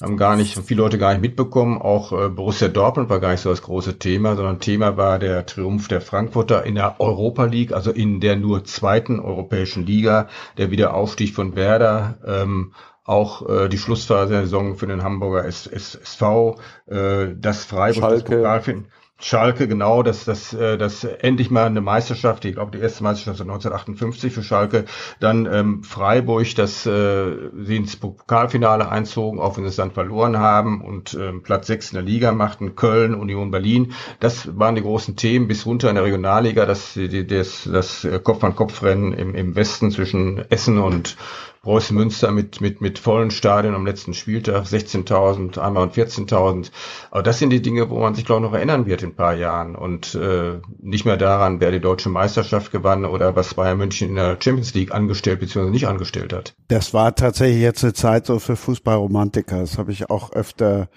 haben gar nicht, viele Leute gar nicht mitbekommen. Auch äh, Borussia Dortmund war gar nicht so das große Thema, sondern Thema war der Triumph der Frankfurter in der Europa League, also in der nur zweiten europäischen Liga, der Wiederaufstieg von Werder, ähm, auch äh, die Schlussphase der Saison für den Hamburger SV, äh, das Freiburg, Schalke. das Pokalfinale. Schalke, genau, dass das, äh, das endlich mal eine Meisterschaft, ich glaube die erste Meisterschaft 1958 für Schalke, dann ähm, Freiburg, dass äh, sie ins Pokalfinale einzogen, auch wenn sie es dann verloren haben und ähm, Platz 6 in der Liga machten, Köln, Union Berlin, das waren die großen Themen bis runter in der Regionalliga, das, das, das Kopf-an-Kopf-Rennen im, im Westen zwischen Essen und Preußen Münster mit, mit, mit vollen Stadien am letzten Spieltag, 16.000, einmal und 14.000. Aber das sind die Dinge, wo man sich, glaube ich, noch erinnern wird in ein paar Jahren und äh, nicht mehr daran, wer die deutsche Meisterschaft gewann oder was Bayern München in der Champions League angestellt bzw. nicht angestellt hat. Das war tatsächlich jetzt eine Zeit so für Fußballromantiker. Das habe ich auch öfter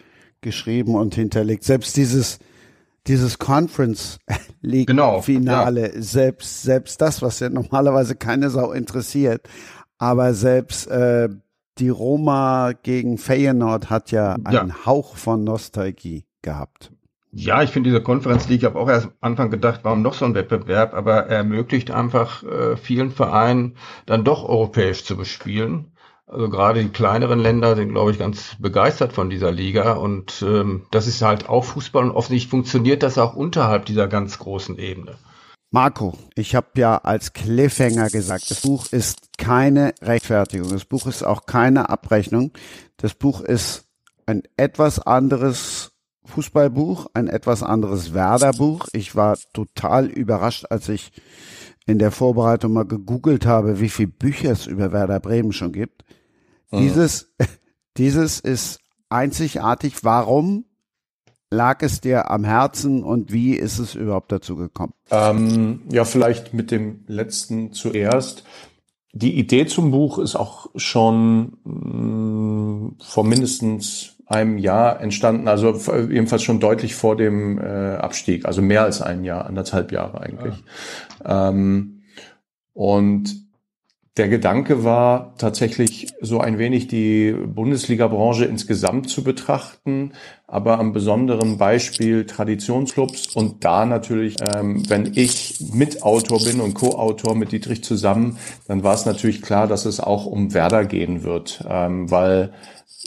geschrieben und hinterlegt. Selbst dieses dieses Conference League genau, Finale, ja. selbst selbst das, was ja normalerweise keine Sau interessiert, aber selbst äh, die Roma gegen Feyenoord hat ja einen ja. Hauch von Nostalgie gehabt. Ja, ich finde diese Konferenz League, ich habe auch erst am Anfang gedacht, warum noch so ein Wettbewerb, aber er ermöglicht einfach äh, vielen Vereinen dann doch europäisch zu bespielen. Also gerade die kleineren Länder sind, glaube ich, ganz begeistert von dieser Liga und ähm, das ist halt auch Fußball und offensichtlich funktioniert das auch unterhalb dieser ganz großen Ebene. Marco, ich habe ja als Cliffhanger gesagt, das Buch ist keine Rechtfertigung. Das Buch ist auch keine Abrechnung. Das Buch ist ein etwas anderes Fußballbuch, ein etwas anderes Werderbuch. Ich war total überrascht, als ich in der Vorbereitung mal gegoogelt habe, wie viele Bücher es über Werder Bremen schon gibt. Mhm. Dieses, dieses ist einzigartig. Warum? Lag es dir am Herzen und wie ist es überhaupt dazu gekommen? Ähm, ja, vielleicht mit dem letzten zuerst. Die Idee zum Buch ist auch schon mh, mm, vor mindestens einem Jahr entstanden, also jedenfalls schon deutlich vor dem äh, Abstieg, also mehr als ein Jahr, anderthalb Jahre eigentlich. Ah. Ähm, und der Gedanke war tatsächlich so ein wenig die Bundesliga-Branche insgesamt zu betrachten, aber am besonderen Beispiel Traditionsclubs und da natürlich, ähm, wenn ich Mitautor bin und Co-Autor mit Dietrich zusammen, dann war es natürlich klar, dass es auch um Werder gehen wird, ähm, weil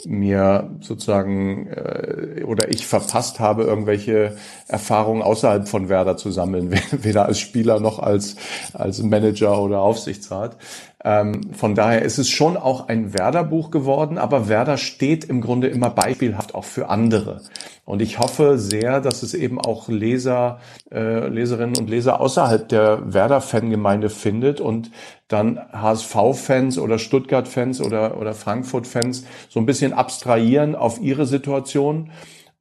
mir sozusagen äh, oder ich verpasst habe, irgendwelche Erfahrungen außerhalb von Werder zu sammeln, weder als Spieler noch als, als Manager oder Aufsichtsrat. Ähm, von daher ist es schon auch ein Werder-Buch geworden, aber Werder steht im Grunde immer beispielhaft auch für andere. Und ich hoffe sehr, dass es eben auch Leser, äh, Leserinnen und Leser außerhalb der Werder-Fangemeinde findet und dann HSV-Fans oder Stuttgart-Fans oder, oder Frankfurt-Fans so ein bisschen abstrahieren auf ihre Situation.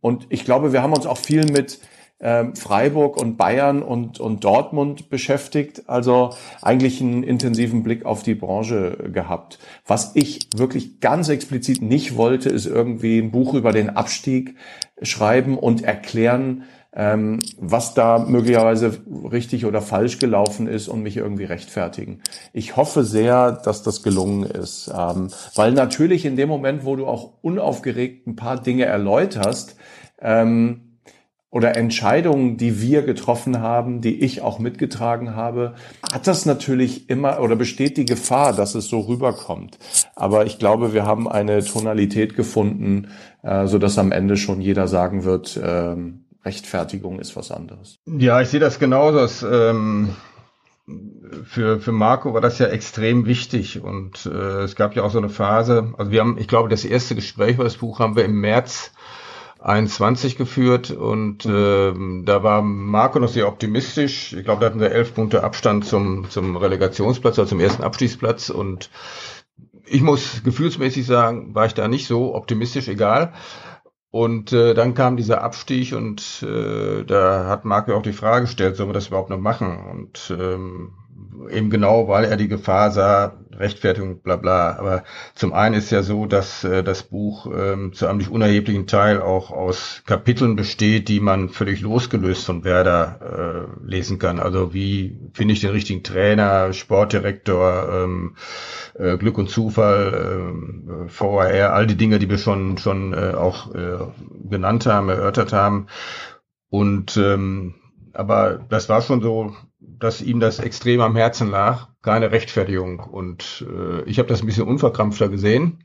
Und ich glaube, wir haben uns auch viel mit ähm, Freiburg und Bayern und, und Dortmund beschäftigt. Also eigentlich einen intensiven Blick auf die Branche gehabt. Was ich wirklich ganz explizit nicht wollte, ist irgendwie ein Buch über den Abstieg schreiben und erklären, ähm, was da möglicherweise richtig oder falsch gelaufen ist und mich irgendwie rechtfertigen. Ich hoffe sehr, dass das gelungen ist, ähm, weil natürlich in dem Moment, wo du auch unaufgeregt ein paar Dinge erläuterst, ähm, oder Entscheidungen, die wir getroffen haben, die ich auch mitgetragen habe, hat das natürlich immer oder besteht die Gefahr, dass es so rüberkommt. Aber ich glaube, wir haben eine Tonalität gefunden, äh, so dass am Ende schon jeder sagen wird, ähm, Rechtfertigung ist was anderes. Ja, ich sehe das genauso. Dass, ähm für, für Marco war das ja extrem wichtig und äh, es gab ja auch so eine Phase, also wir haben, ich glaube, das erste Gespräch über das Buch haben wir im März 21 geführt und äh, da war Marco noch sehr optimistisch. Ich glaube, da hatten wir elf Punkte Abstand zum, zum Relegationsplatz, also zum ersten Abstiegsplatz und ich muss gefühlsmäßig sagen, war ich da nicht so optimistisch, egal. Und äh, dann kam dieser Abstieg und äh, da hat Marco auch die Frage gestellt, sollen wir das überhaupt noch machen? Und ähm, eben genau, weil er die Gefahr sah, Rechtfertigung, bla bla. Aber zum einen ist ja so, dass äh, das Buch ähm, zu einem nicht unerheblichen Teil auch aus Kapiteln besteht, die man völlig losgelöst von Werder äh, lesen kann. Also wie finde ich den richtigen Trainer, Sportdirektor, ähm, äh, Glück und Zufall, äh, VAR, all die Dinge, die wir schon schon äh, auch äh, genannt haben, erörtert haben. Und ähm, aber das war schon so, dass ihm das extrem am Herzen lag, keine Rechtfertigung. Und äh, ich habe das ein bisschen unverkrampfter gesehen,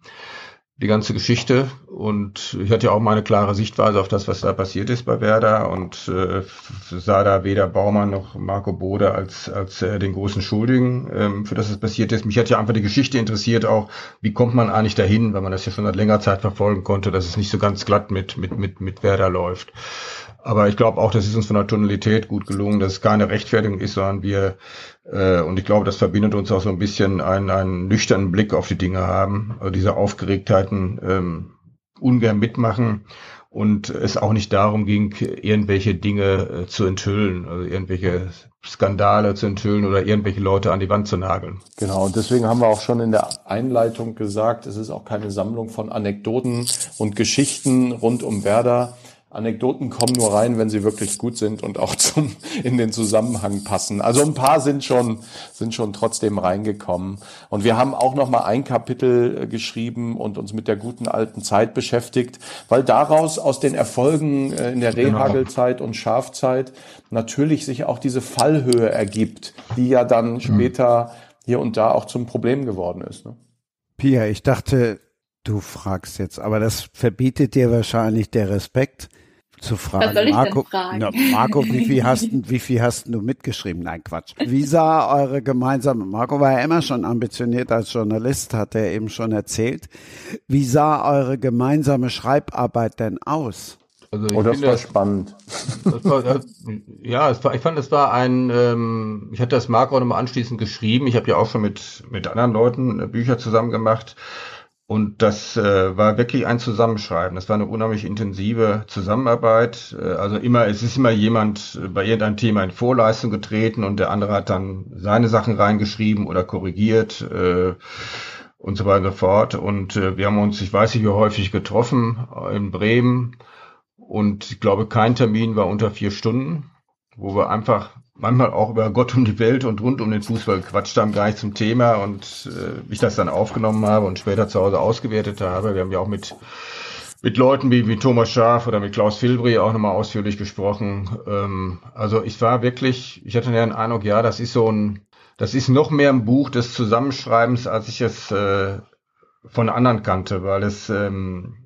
die ganze Geschichte. Und ich hatte ja auch mal eine klare Sichtweise auf das, was da passiert ist bei Werder und äh, sah da weder Baumann noch Marco Bode als, als äh, den großen Schuldigen, ähm, für das es passiert ist. Mich hat ja einfach die Geschichte interessiert, auch wie kommt man eigentlich dahin, weil man das ja schon seit längerer Zeit verfolgen konnte, dass es nicht so ganz glatt mit, mit, mit, mit Werder läuft. Aber ich glaube auch, das ist uns von der Tonalität gut gelungen, dass es keine Rechtfertigung ist, sondern wir, äh, und ich glaube, das verbindet uns auch so ein bisschen, einen, einen nüchternen Blick auf die Dinge haben, also diese Aufgeregtheiten ähm, ungern mitmachen und es auch nicht darum ging, irgendwelche Dinge äh, zu enthüllen, also irgendwelche Skandale zu enthüllen oder irgendwelche Leute an die Wand zu nageln. Genau, und deswegen haben wir auch schon in der Einleitung gesagt, es ist auch keine Sammlung von Anekdoten und Geschichten rund um Werder, Anekdoten kommen nur rein, wenn sie wirklich gut sind und auch zum, in den Zusammenhang passen. Also ein paar sind schon, sind schon trotzdem reingekommen. Und wir haben auch noch mal ein Kapitel äh, geschrieben und uns mit der guten alten Zeit beschäftigt, weil daraus aus den Erfolgen äh, in der genau. Rehagelzeit und Schafzeit natürlich sich auch diese Fallhöhe ergibt, die ja dann mhm. später hier und da auch zum Problem geworden ist. Ne? Pia, ich dachte, Du fragst jetzt, aber das verbietet dir wahrscheinlich der Respekt zu fragen. Was soll ich Marco, denn fragen? Na, Marco, wie viel hast wie viel hast du mitgeschrieben? Nein, Quatsch. Wie sah eure gemeinsame, Marco war ja immer schon ambitioniert als Journalist, hat er eben schon erzählt. Wie sah eure gemeinsame Schreibarbeit denn aus? Also ich oh, das war das, spannend. Das war, das, ja, es war, ich fand, das war ein, ähm, ich hatte das Marco nochmal anschließend geschrieben. Ich habe ja auch schon mit, mit anderen Leuten äh, Bücher zusammen gemacht. Und das äh, war wirklich ein Zusammenschreiben. Das war eine unheimlich intensive Zusammenarbeit. Äh, also immer, es ist immer jemand bei irgendeinem Thema in Vorleistung getreten und der andere hat dann seine Sachen reingeschrieben oder korrigiert äh, und so weiter und so fort. Und äh, wir haben uns, ich weiß nicht wie häufig, getroffen in Bremen. Und ich glaube, kein Termin war unter vier Stunden, wo wir einfach manchmal auch über Gott und die Welt und rund um den Fußball gequatscht haben, gar nicht zum Thema und äh, ich das dann aufgenommen habe und später zu Hause ausgewertet habe. Wir haben ja auch mit mit Leuten wie, wie Thomas Schaaf oder mit Klaus Filbri auch nochmal ausführlich gesprochen. Ähm, also ich war wirklich, ich hatte ja den Eindruck, ja, das ist so ein, das ist noch mehr ein Buch des Zusammenschreibens, als ich es äh, von anderen kannte, weil es ähm,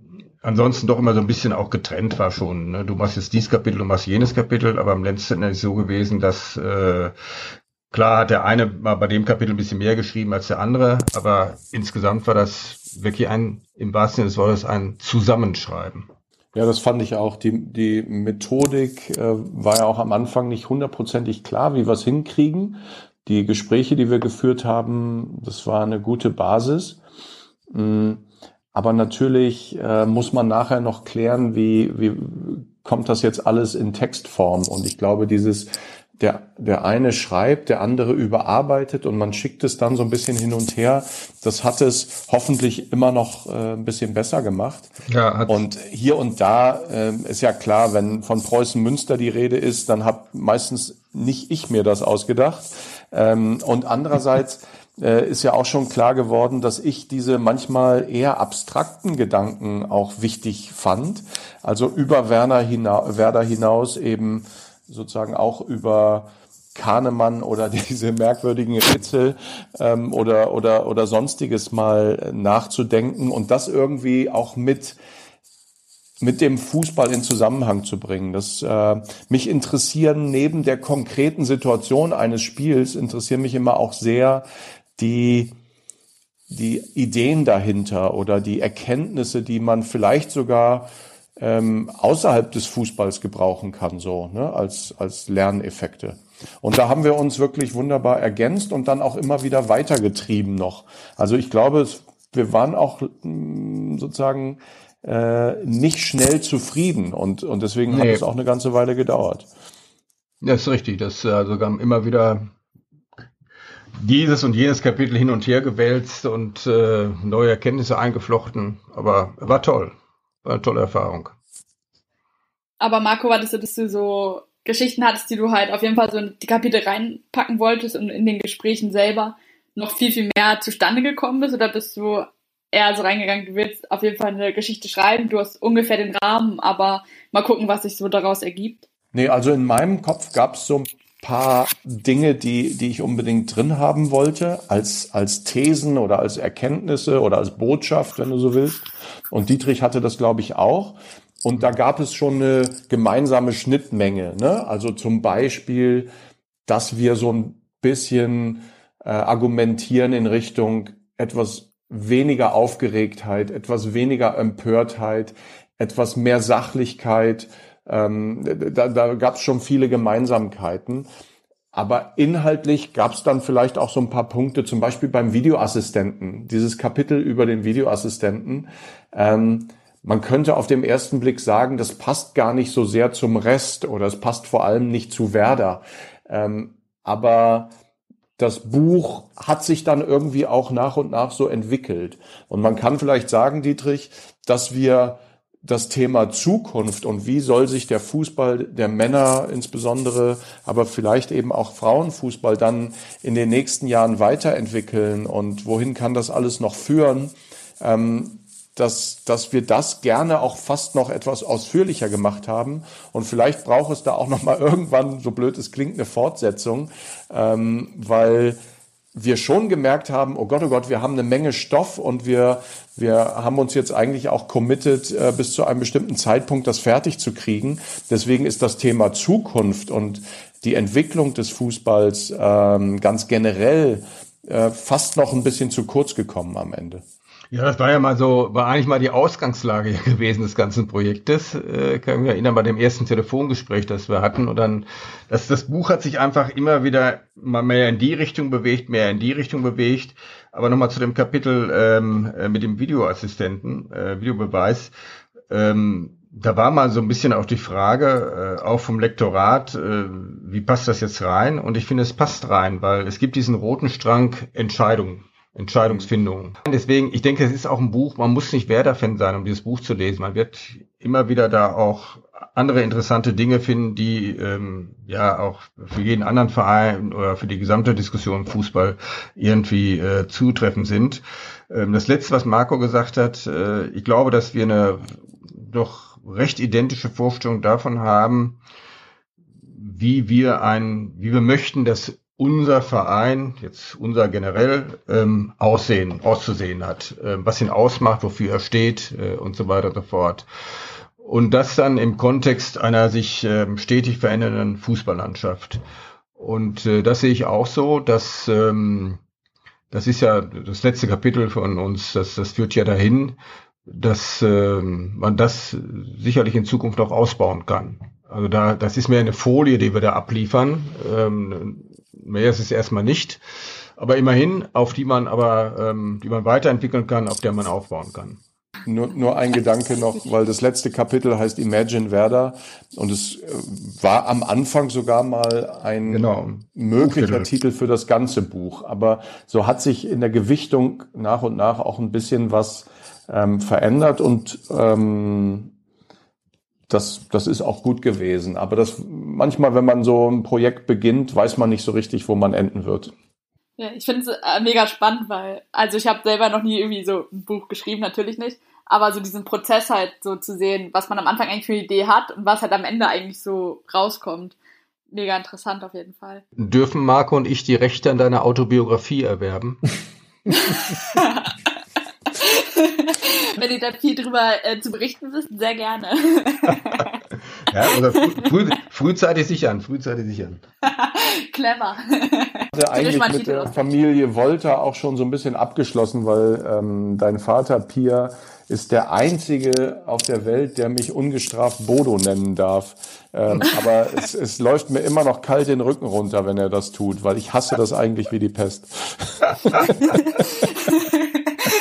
ansonsten doch immer so ein bisschen auch getrennt war schon. Ne? Du machst jetzt dieses Kapitel, du machst jenes Kapitel, aber am letzten ist es so gewesen, dass äh, klar hat der eine mal bei dem Kapitel ein bisschen mehr geschrieben als der andere, aber insgesamt war das wirklich ein, im wahrsten Sinne des Wortes, ein Zusammenschreiben. Ja, das fand ich auch. Die, die Methodik äh, war ja auch am Anfang nicht hundertprozentig klar, wie wir es hinkriegen. Die Gespräche, die wir geführt haben, das war eine gute Basis. Mhm. Aber natürlich äh, muss man nachher noch klären, wie, wie kommt das jetzt alles in Textform. Und ich glaube, dieses, der, der eine schreibt, der andere überarbeitet und man schickt es dann so ein bisschen hin und her. Das hat es hoffentlich immer noch äh, ein bisschen besser gemacht. Ja, hat und hier und da äh, ist ja klar, wenn von Preußen Münster die Rede ist, dann hab meistens nicht ich mir das ausgedacht. Ähm, und andererseits äh, ist ja auch schon klar geworden, dass ich diese manchmal eher abstrakten Gedanken auch wichtig fand. Also über Werner hina Werder hinaus eben sozusagen auch über Kahnemann oder diese merkwürdigen Rätsel ähm, oder, oder, oder sonstiges mal nachzudenken und das irgendwie auch mit mit dem Fußball in Zusammenhang zu bringen. Das äh, mich interessieren neben der konkreten Situation eines Spiels interessieren mich immer auch sehr die die Ideen dahinter oder die Erkenntnisse, die man vielleicht sogar ähm, außerhalb des Fußballs gebrauchen kann, so ne, als als Lerneffekte. Und da haben wir uns wirklich wunderbar ergänzt und dann auch immer wieder weitergetrieben noch. Also ich glaube, wir waren auch mm, sozusagen äh, nicht schnell zufrieden und, und deswegen nee. hat es auch eine ganze Weile gedauert. Das ist richtig. Das also sogar immer wieder dieses und jenes Kapitel hin und her gewälzt und äh, neue Erkenntnisse eingeflochten. Aber war toll. War eine tolle Erfahrung. Aber Marco, war das so, dass du so Geschichten hattest, die du halt auf jeden Fall so in die Kapitel reinpacken wolltest und in den Gesprächen selber noch viel, viel mehr zustande gekommen bist? Oder bist du eher so reingegangen, du willst auf jeden Fall eine Geschichte schreiben, du hast ungefähr den Rahmen, aber mal gucken, was sich so daraus ergibt. Nee, also in meinem Kopf gab es so ein paar Dinge, die, die ich unbedingt drin haben wollte, als, als Thesen oder als Erkenntnisse oder als Botschaft, wenn du so willst. Und Dietrich hatte das, glaube ich, auch. Und da gab es schon eine gemeinsame Schnittmenge. Ne? Also zum Beispiel, dass wir so ein bisschen äh, argumentieren in Richtung etwas weniger Aufgeregtheit, etwas weniger Empörtheit, etwas mehr Sachlichkeit. Ähm, da da gab es schon viele Gemeinsamkeiten. Aber inhaltlich gab es dann vielleicht auch so ein paar Punkte, zum Beispiel beim Videoassistenten, dieses Kapitel über den Videoassistenten. Ähm, man könnte auf dem ersten Blick sagen, das passt gar nicht so sehr zum Rest oder es passt vor allem nicht zu Werder. Ähm, aber das Buch hat sich dann irgendwie auch nach und nach so entwickelt. Und man kann vielleicht sagen, Dietrich, dass wir das Thema Zukunft und wie soll sich der Fußball der Männer insbesondere, aber vielleicht eben auch Frauenfußball dann in den nächsten Jahren weiterentwickeln und wohin kann das alles noch führen, ähm, dass, dass wir das gerne auch fast noch etwas ausführlicher gemacht haben. Und vielleicht braucht es da auch noch mal irgendwann, so blöd es klingt, eine Fortsetzung, ähm, weil wir schon gemerkt haben, oh Gott, oh Gott, wir haben eine Menge Stoff und wir, wir haben uns jetzt eigentlich auch committed, äh, bis zu einem bestimmten Zeitpunkt das fertig zu kriegen. Deswegen ist das Thema Zukunft und die Entwicklung des Fußballs ähm, ganz generell äh, fast noch ein bisschen zu kurz gekommen am Ende. Ja, das war ja mal so, war eigentlich mal die Ausgangslage gewesen des ganzen Projektes. Äh, kann mich erinnern bei dem ersten Telefongespräch, das wir hatten. Und dann, das, das Buch hat sich einfach immer wieder mal mehr in die Richtung bewegt, mehr in die Richtung bewegt. Aber nochmal zu dem Kapitel ähm, äh, mit dem Videoassistenten, äh, Videobeweis. Ähm, da war mal so ein bisschen auch die Frage, äh, auch vom Lektorat, äh, wie passt das jetzt rein? Und ich finde, es passt rein, weil es gibt diesen roten Strang Entscheidungen. Entscheidungsfindung. Deswegen, ich denke, es ist auch ein Buch, man muss nicht Werder-Fan sein, um dieses Buch zu lesen. Man wird immer wieder da auch andere interessante Dinge finden, die ähm, ja auch für jeden anderen Verein oder für die gesamte Diskussion Fußball irgendwie äh, zutreffend sind. Ähm, das letzte, was Marco gesagt hat, äh, ich glaube, dass wir eine doch recht identische Vorstellung davon haben, wie wir ein, wie wir möchten, dass unser Verein, jetzt unser generell, ähm, aussehen, auszusehen hat, äh, was ihn ausmacht, wofür er steht äh, und so weiter und so fort. Und das dann im Kontext einer sich ähm, stetig verändernden Fußballlandschaft. Und äh, das sehe ich auch so, dass ähm, das ist ja das letzte Kapitel von uns, das, das führt ja dahin, dass ähm, man das sicherlich in Zukunft noch ausbauen kann. Also da, das ist mehr eine Folie, die wir da abliefern. Ähm, mehr ist es erstmal nicht. Aber immerhin, auf die man aber, ähm, die man weiterentwickeln kann, auf der man aufbauen kann. Nur, nur ein Gedanke noch, weil das letzte Kapitel heißt Imagine Werder und es äh, war am Anfang sogar mal ein genau. möglicher Titel für das ganze Buch. Aber so hat sich in der Gewichtung nach und nach auch ein bisschen was ähm, verändert und ähm, das, das ist auch gut gewesen. Aber das manchmal, wenn man so ein Projekt beginnt, weiß man nicht so richtig, wo man enden wird. Ja, ich finde es äh, mega spannend, weil, also ich habe selber noch nie irgendwie so ein Buch geschrieben, natürlich nicht, aber so diesen Prozess halt so zu sehen, was man am Anfang eigentlich für eine Idee hat und was halt am Ende eigentlich so rauskommt. Mega interessant auf jeden Fall. Dürfen Marco und ich die Rechte an deiner Autobiografie erwerben? wenn ihr da viel drüber äh, zu berichten wisst, sehr gerne. ja, oder früh, früh, frühzeitig sichern, frühzeitig sichern. Clever. hatte eigentlich mit der Familie Volta auch schon so ein bisschen abgeschlossen, weil ähm, dein Vater Pia ist der einzige auf der Welt, der mich ungestraft Bodo nennen darf. Ähm, aber es, es läuft mir immer noch kalt den Rücken runter, wenn er das tut, weil ich hasse das eigentlich wie die Pest.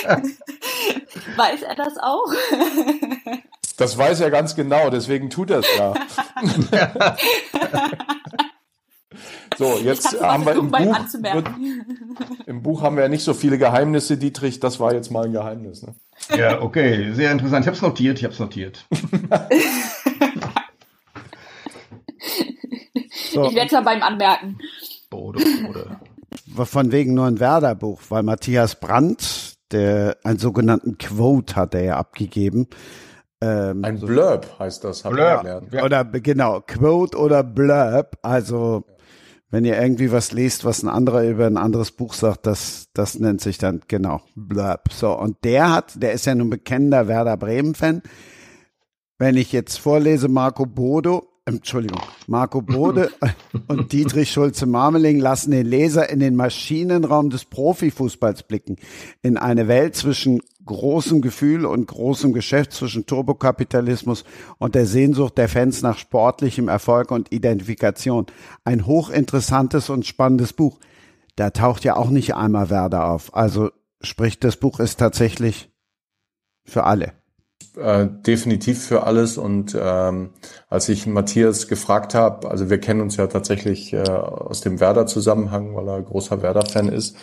Weiß er das auch? Das weiß er ganz genau, deswegen tut er es ja. So, jetzt haben wir im Buch, wird, im Buch haben wir ja nicht so viele Geheimnisse, Dietrich. Das war jetzt mal ein Geheimnis. Ne? Ja, okay, sehr interessant. Ich habe es notiert, ich habe es notiert. so. Ich werde es ja beim Anmerken. Bode, Bode. Von wegen nur ein Werder-Buch, weil Matthias Brandt, der einen sogenannten Quote hat er ja abgegeben. Ähm, ein Blurb heißt das, habe ich gelernt. Oder genau, Quote oder Blurb, also wenn ihr irgendwie was lest, was ein anderer über ein anderes Buch sagt, das, das nennt sich dann, genau, Blurb. So, und der hat, der ist ja nun bekennender Werder Bremen-Fan. Wenn ich jetzt vorlese, Marco Bodo, Entschuldigung, Marco Bode und Dietrich Schulze-Marmeling lassen den Leser in den Maschinenraum des Profifußballs blicken, in eine Welt zwischen großem Gefühl und großem Geschäft, zwischen Turbokapitalismus und der Sehnsucht der Fans nach sportlichem Erfolg und Identifikation. Ein hochinteressantes und spannendes Buch. Da taucht ja auch nicht einmal Werder auf. Also sprich, das Buch ist tatsächlich für alle äh, definitiv für alles. Und ähm, als ich Matthias gefragt habe, also wir kennen uns ja tatsächlich äh, aus dem Werder-Zusammenhang, weil er großer Werder-Fan ist,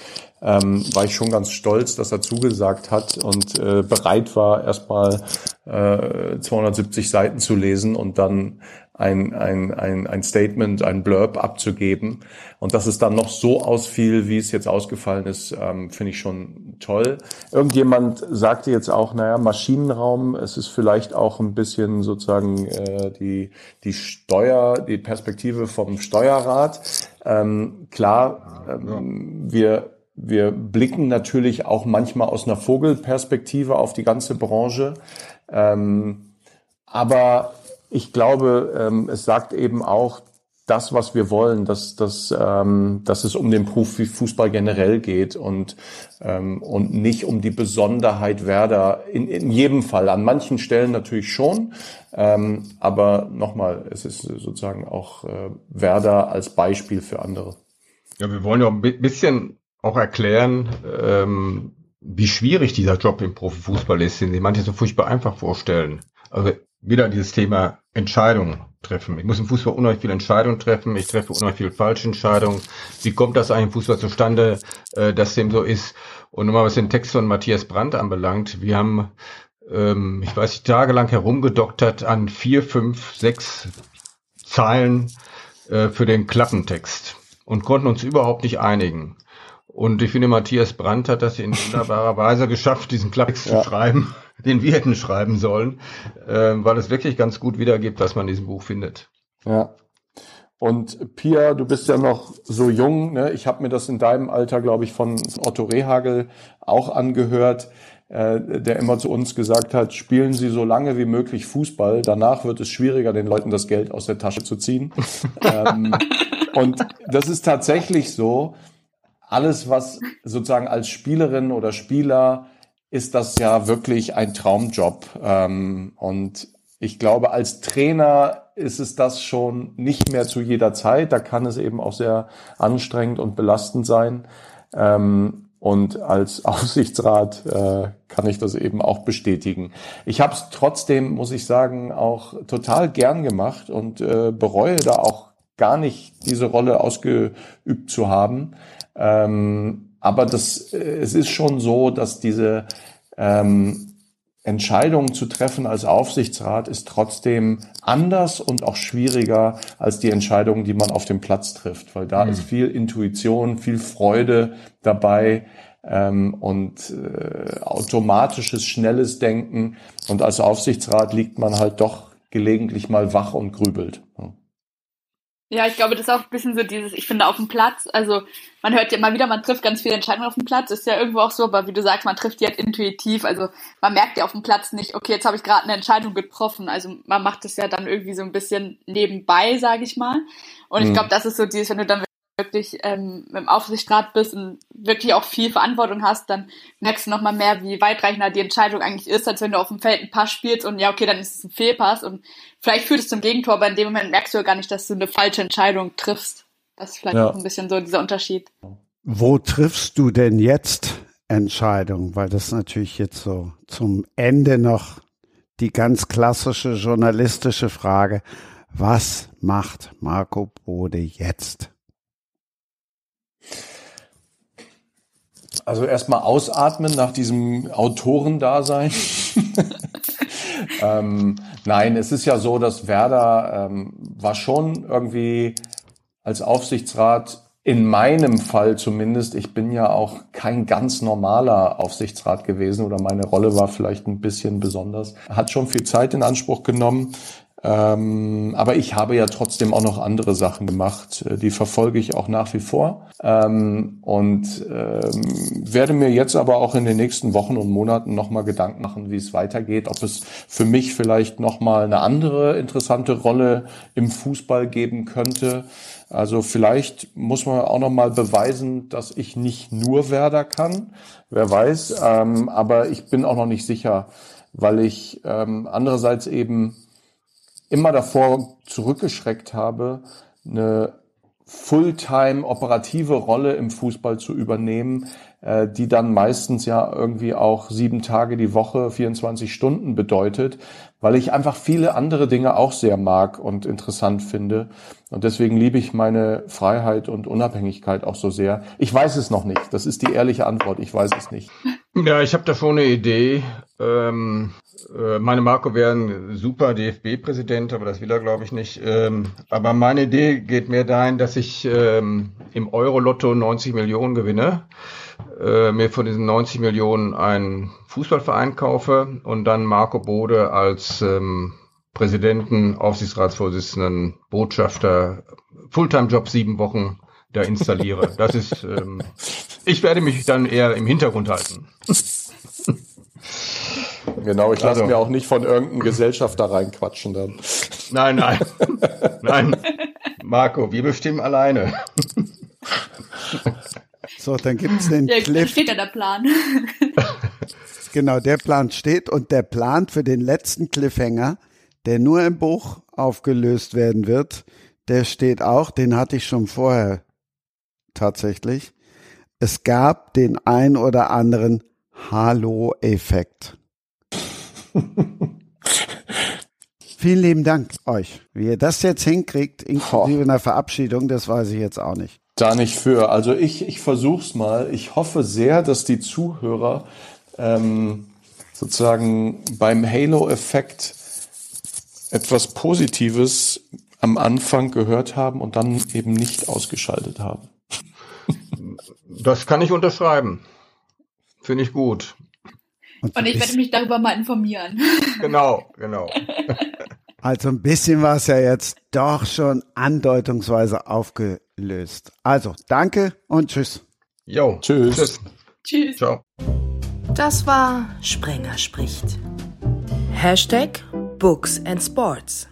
ähm, war ich schon ganz stolz, dass er zugesagt hat und äh, bereit war, erstmal äh, 270 Seiten zu lesen und dann ein, ein, ein, ein Statement, ein Blurb abzugeben. Und dass es dann noch so ausfiel, wie es jetzt ausgefallen ist, ähm, finde ich schon toll. Irgendjemand sagte jetzt auch, naja, Maschinenraum, es ist vielleicht auch ein bisschen sozusagen äh, die, die Steuer, die Perspektive vom Steuerrat. Ähm, klar, ähm, wir wir blicken natürlich auch manchmal aus einer Vogelperspektive auf die ganze Branche. Ähm, aber ich glaube, ähm, es sagt eben auch das, was wir wollen, dass, dass, ähm, dass es um den Profifußball generell geht und, ähm, und nicht um die Besonderheit Werder in, in jedem Fall. An manchen Stellen natürlich schon, ähm, aber nochmal, es ist sozusagen auch äh, Werder als Beispiel für andere. Ja, wir wollen ja ein bisschen auch erklären, ähm, wie schwierig dieser Job im Profifußball ist, den sich manche so furchtbar einfach vorstellen. Also wieder dieses Thema Entscheidungen treffen. Ich muss im Fußball unheimlich viele Entscheidungen treffen. Ich treffe unheimlich viele falsche Entscheidungen. Wie kommt das eigentlich im Fußball zustande, äh, dass dem so ist? Und nochmal, was den Text von Matthias Brandt anbelangt. Wir haben, ähm, ich weiß nicht, tagelang herumgedoktert an vier, fünf, sechs Zeilen äh, für den Klappentext und konnten uns überhaupt nicht einigen. Und ich finde, Matthias Brandt hat das in wunderbarer Weise geschafft, diesen Klappentext ja. zu schreiben den wir hätten schreiben sollen, äh, weil es wirklich ganz gut wiedergibt, was man in diesem Buch findet. Ja. Und Pia, du bist ja noch so jung. Ne? Ich habe mir das in deinem Alter, glaube ich, von Otto Rehagel auch angehört, äh, der immer zu uns gesagt hat, spielen Sie so lange wie möglich Fußball. Danach wird es schwieriger, den Leuten das Geld aus der Tasche zu ziehen. ähm, und das ist tatsächlich so. Alles, was sozusagen als Spielerin oder Spieler ist das ja wirklich ein Traumjob. Ähm, und ich glaube, als Trainer ist es das schon nicht mehr zu jeder Zeit. Da kann es eben auch sehr anstrengend und belastend sein. Ähm, und als Aufsichtsrat äh, kann ich das eben auch bestätigen. Ich habe es trotzdem, muss ich sagen, auch total gern gemacht und äh, bereue da auch gar nicht, diese Rolle ausgeübt zu haben. Aber das, äh, es ist schon so, dass diese ähm, Entscheidungen zu treffen als Aufsichtsrat ist trotzdem anders und auch schwieriger als die Entscheidungen, die man auf dem Platz trifft, weil da mhm. ist viel Intuition, viel Freude dabei ähm, und äh, automatisches, schnelles Denken. Und als Aufsichtsrat liegt man halt doch gelegentlich mal wach und grübelt. Ja, ich glaube, das ist auch ein bisschen so dieses, ich finde, auf dem Platz, also man hört ja immer wieder, man trifft ganz viele Entscheidungen auf dem Platz, ist ja irgendwo auch so, aber wie du sagst, man trifft die halt intuitiv, also man merkt ja auf dem Platz nicht, okay, jetzt habe ich gerade eine Entscheidung getroffen, also man macht das ja dann irgendwie so ein bisschen nebenbei, sage ich mal. Und mhm. ich glaube, das ist so dieses, wenn du dann wirklich ähm, im Aufsichtsrat bist und wirklich auch viel Verantwortung hast, dann merkst du nochmal mehr, wie weitreichender die Entscheidung eigentlich ist, als wenn du auf dem Feld einen Pass spielst und ja, okay, dann ist es ein Fehlpass und vielleicht führt es zum Gegentor, aber in dem Moment merkst du ja gar nicht, dass du eine falsche Entscheidung triffst. Das ist vielleicht ja. auch ein bisschen so dieser Unterschied. Wo triffst du denn jetzt Entscheidungen? Weil das natürlich jetzt so zum Ende noch die ganz klassische journalistische Frage. Was macht Marco Bode jetzt? Also erstmal ausatmen nach diesem Autorendasein. ähm, nein, es ist ja so, dass Werder ähm, war schon irgendwie als Aufsichtsrat in meinem Fall zumindest, ich bin ja auch kein ganz normaler Aufsichtsrat gewesen oder meine Rolle war vielleicht ein bisschen besonders, hat schon viel Zeit in Anspruch genommen. Ähm, aber ich habe ja trotzdem auch noch andere Sachen gemacht. Äh, die verfolge ich auch nach wie vor. Ähm, und ähm, werde mir jetzt aber auch in den nächsten Wochen und Monaten nochmal Gedanken machen, wie es weitergeht. Ob es für mich vielleicht nochmal eine andere interessante Rolle im Fußball geben könnte. Also vielleicht muss man auch nochmal beweisen, dass ich nicht nur Werder kann. Wer weiß. Ähm, aber ich bin auch noch nicht sicher, weil ich ähm, andererseits eben immer davor zurückgeschreckt habe, eine Fulltime operative Rolle im Fußball zu übernehmen, äh, die dann meistens ja irgendwie auch sieben Tage die Woche, 24 Stunden bedeutet, weil ich einfach viele andere Dinge auch sehr mag und interessant finde. Und deswegen liebe ich meine Freiheit und Unabhängigkeit auch so sehr. Ich weiß es noch nicht. Das ist die ehrliche Antwort. Ich weiß es nicht. Ja, ich habe da schon eine Idee. Ähm, äh, meine Marco wäre ein super DFB-Präsident, aber das will er, glaube ich, nicht. Ähm, aber meine Idee geht mehr dahin, dass ich ähm, im Euro-Lotto 90 Millionen gewinne, äh, mir von diesen 90 Millionen einen Fußballverein kaufe und dann Marco Bode als ähm, Präsidenten, Aufsichtsratsvorsitzenden, Botschafter, Fulltime-Job sieben Wochen da installiere. Das ist, ähm, ich werde mich dann eher im Hintergrund halten. Genau, ich lasse also. mir auch nicht von irgendeinem Gesellschafter reinquatschen dann. Nein, nein. nein. Marco, wir bestimmen alleine. So, dann gibt's den ja, Cliff. steht ja der Plan. genau, der Plan steht und der Plan für den letzten Cliffhanger, der nur im Buch aufgelöst werden wird, der steht auch, den hatte ich schon vorher tatsächlich. Es gab den ein oder anderen Halo-Effekt. Vielen lieben Dank euch. Wie ihr das jetzt hinkriegt, inklusive einer Verabschiedung, das weiß ich jetzt auch nicht. Da nicht für. Also ich, ich versuch's mal. Ich hoffe sehr, dass die Zuhörer ähm, sozusagen beim Halo-Effekt etwas Positives am Anfang gehört haben und dann eben nicht ausgeschaltet haben. Das kann ich unterschreiben. Finde ich gut. Und, und ich werde mich darüber mal informieren. Genau, genau. Also ein bisschen war es ja jetzt doch schon andeutungsweise aufgelöst. Also danke und tschüss. Jo, tschüss. Tschüss. Tschüss. Ciao. Das war Sprenger spricht. Hashtag Books and Sports.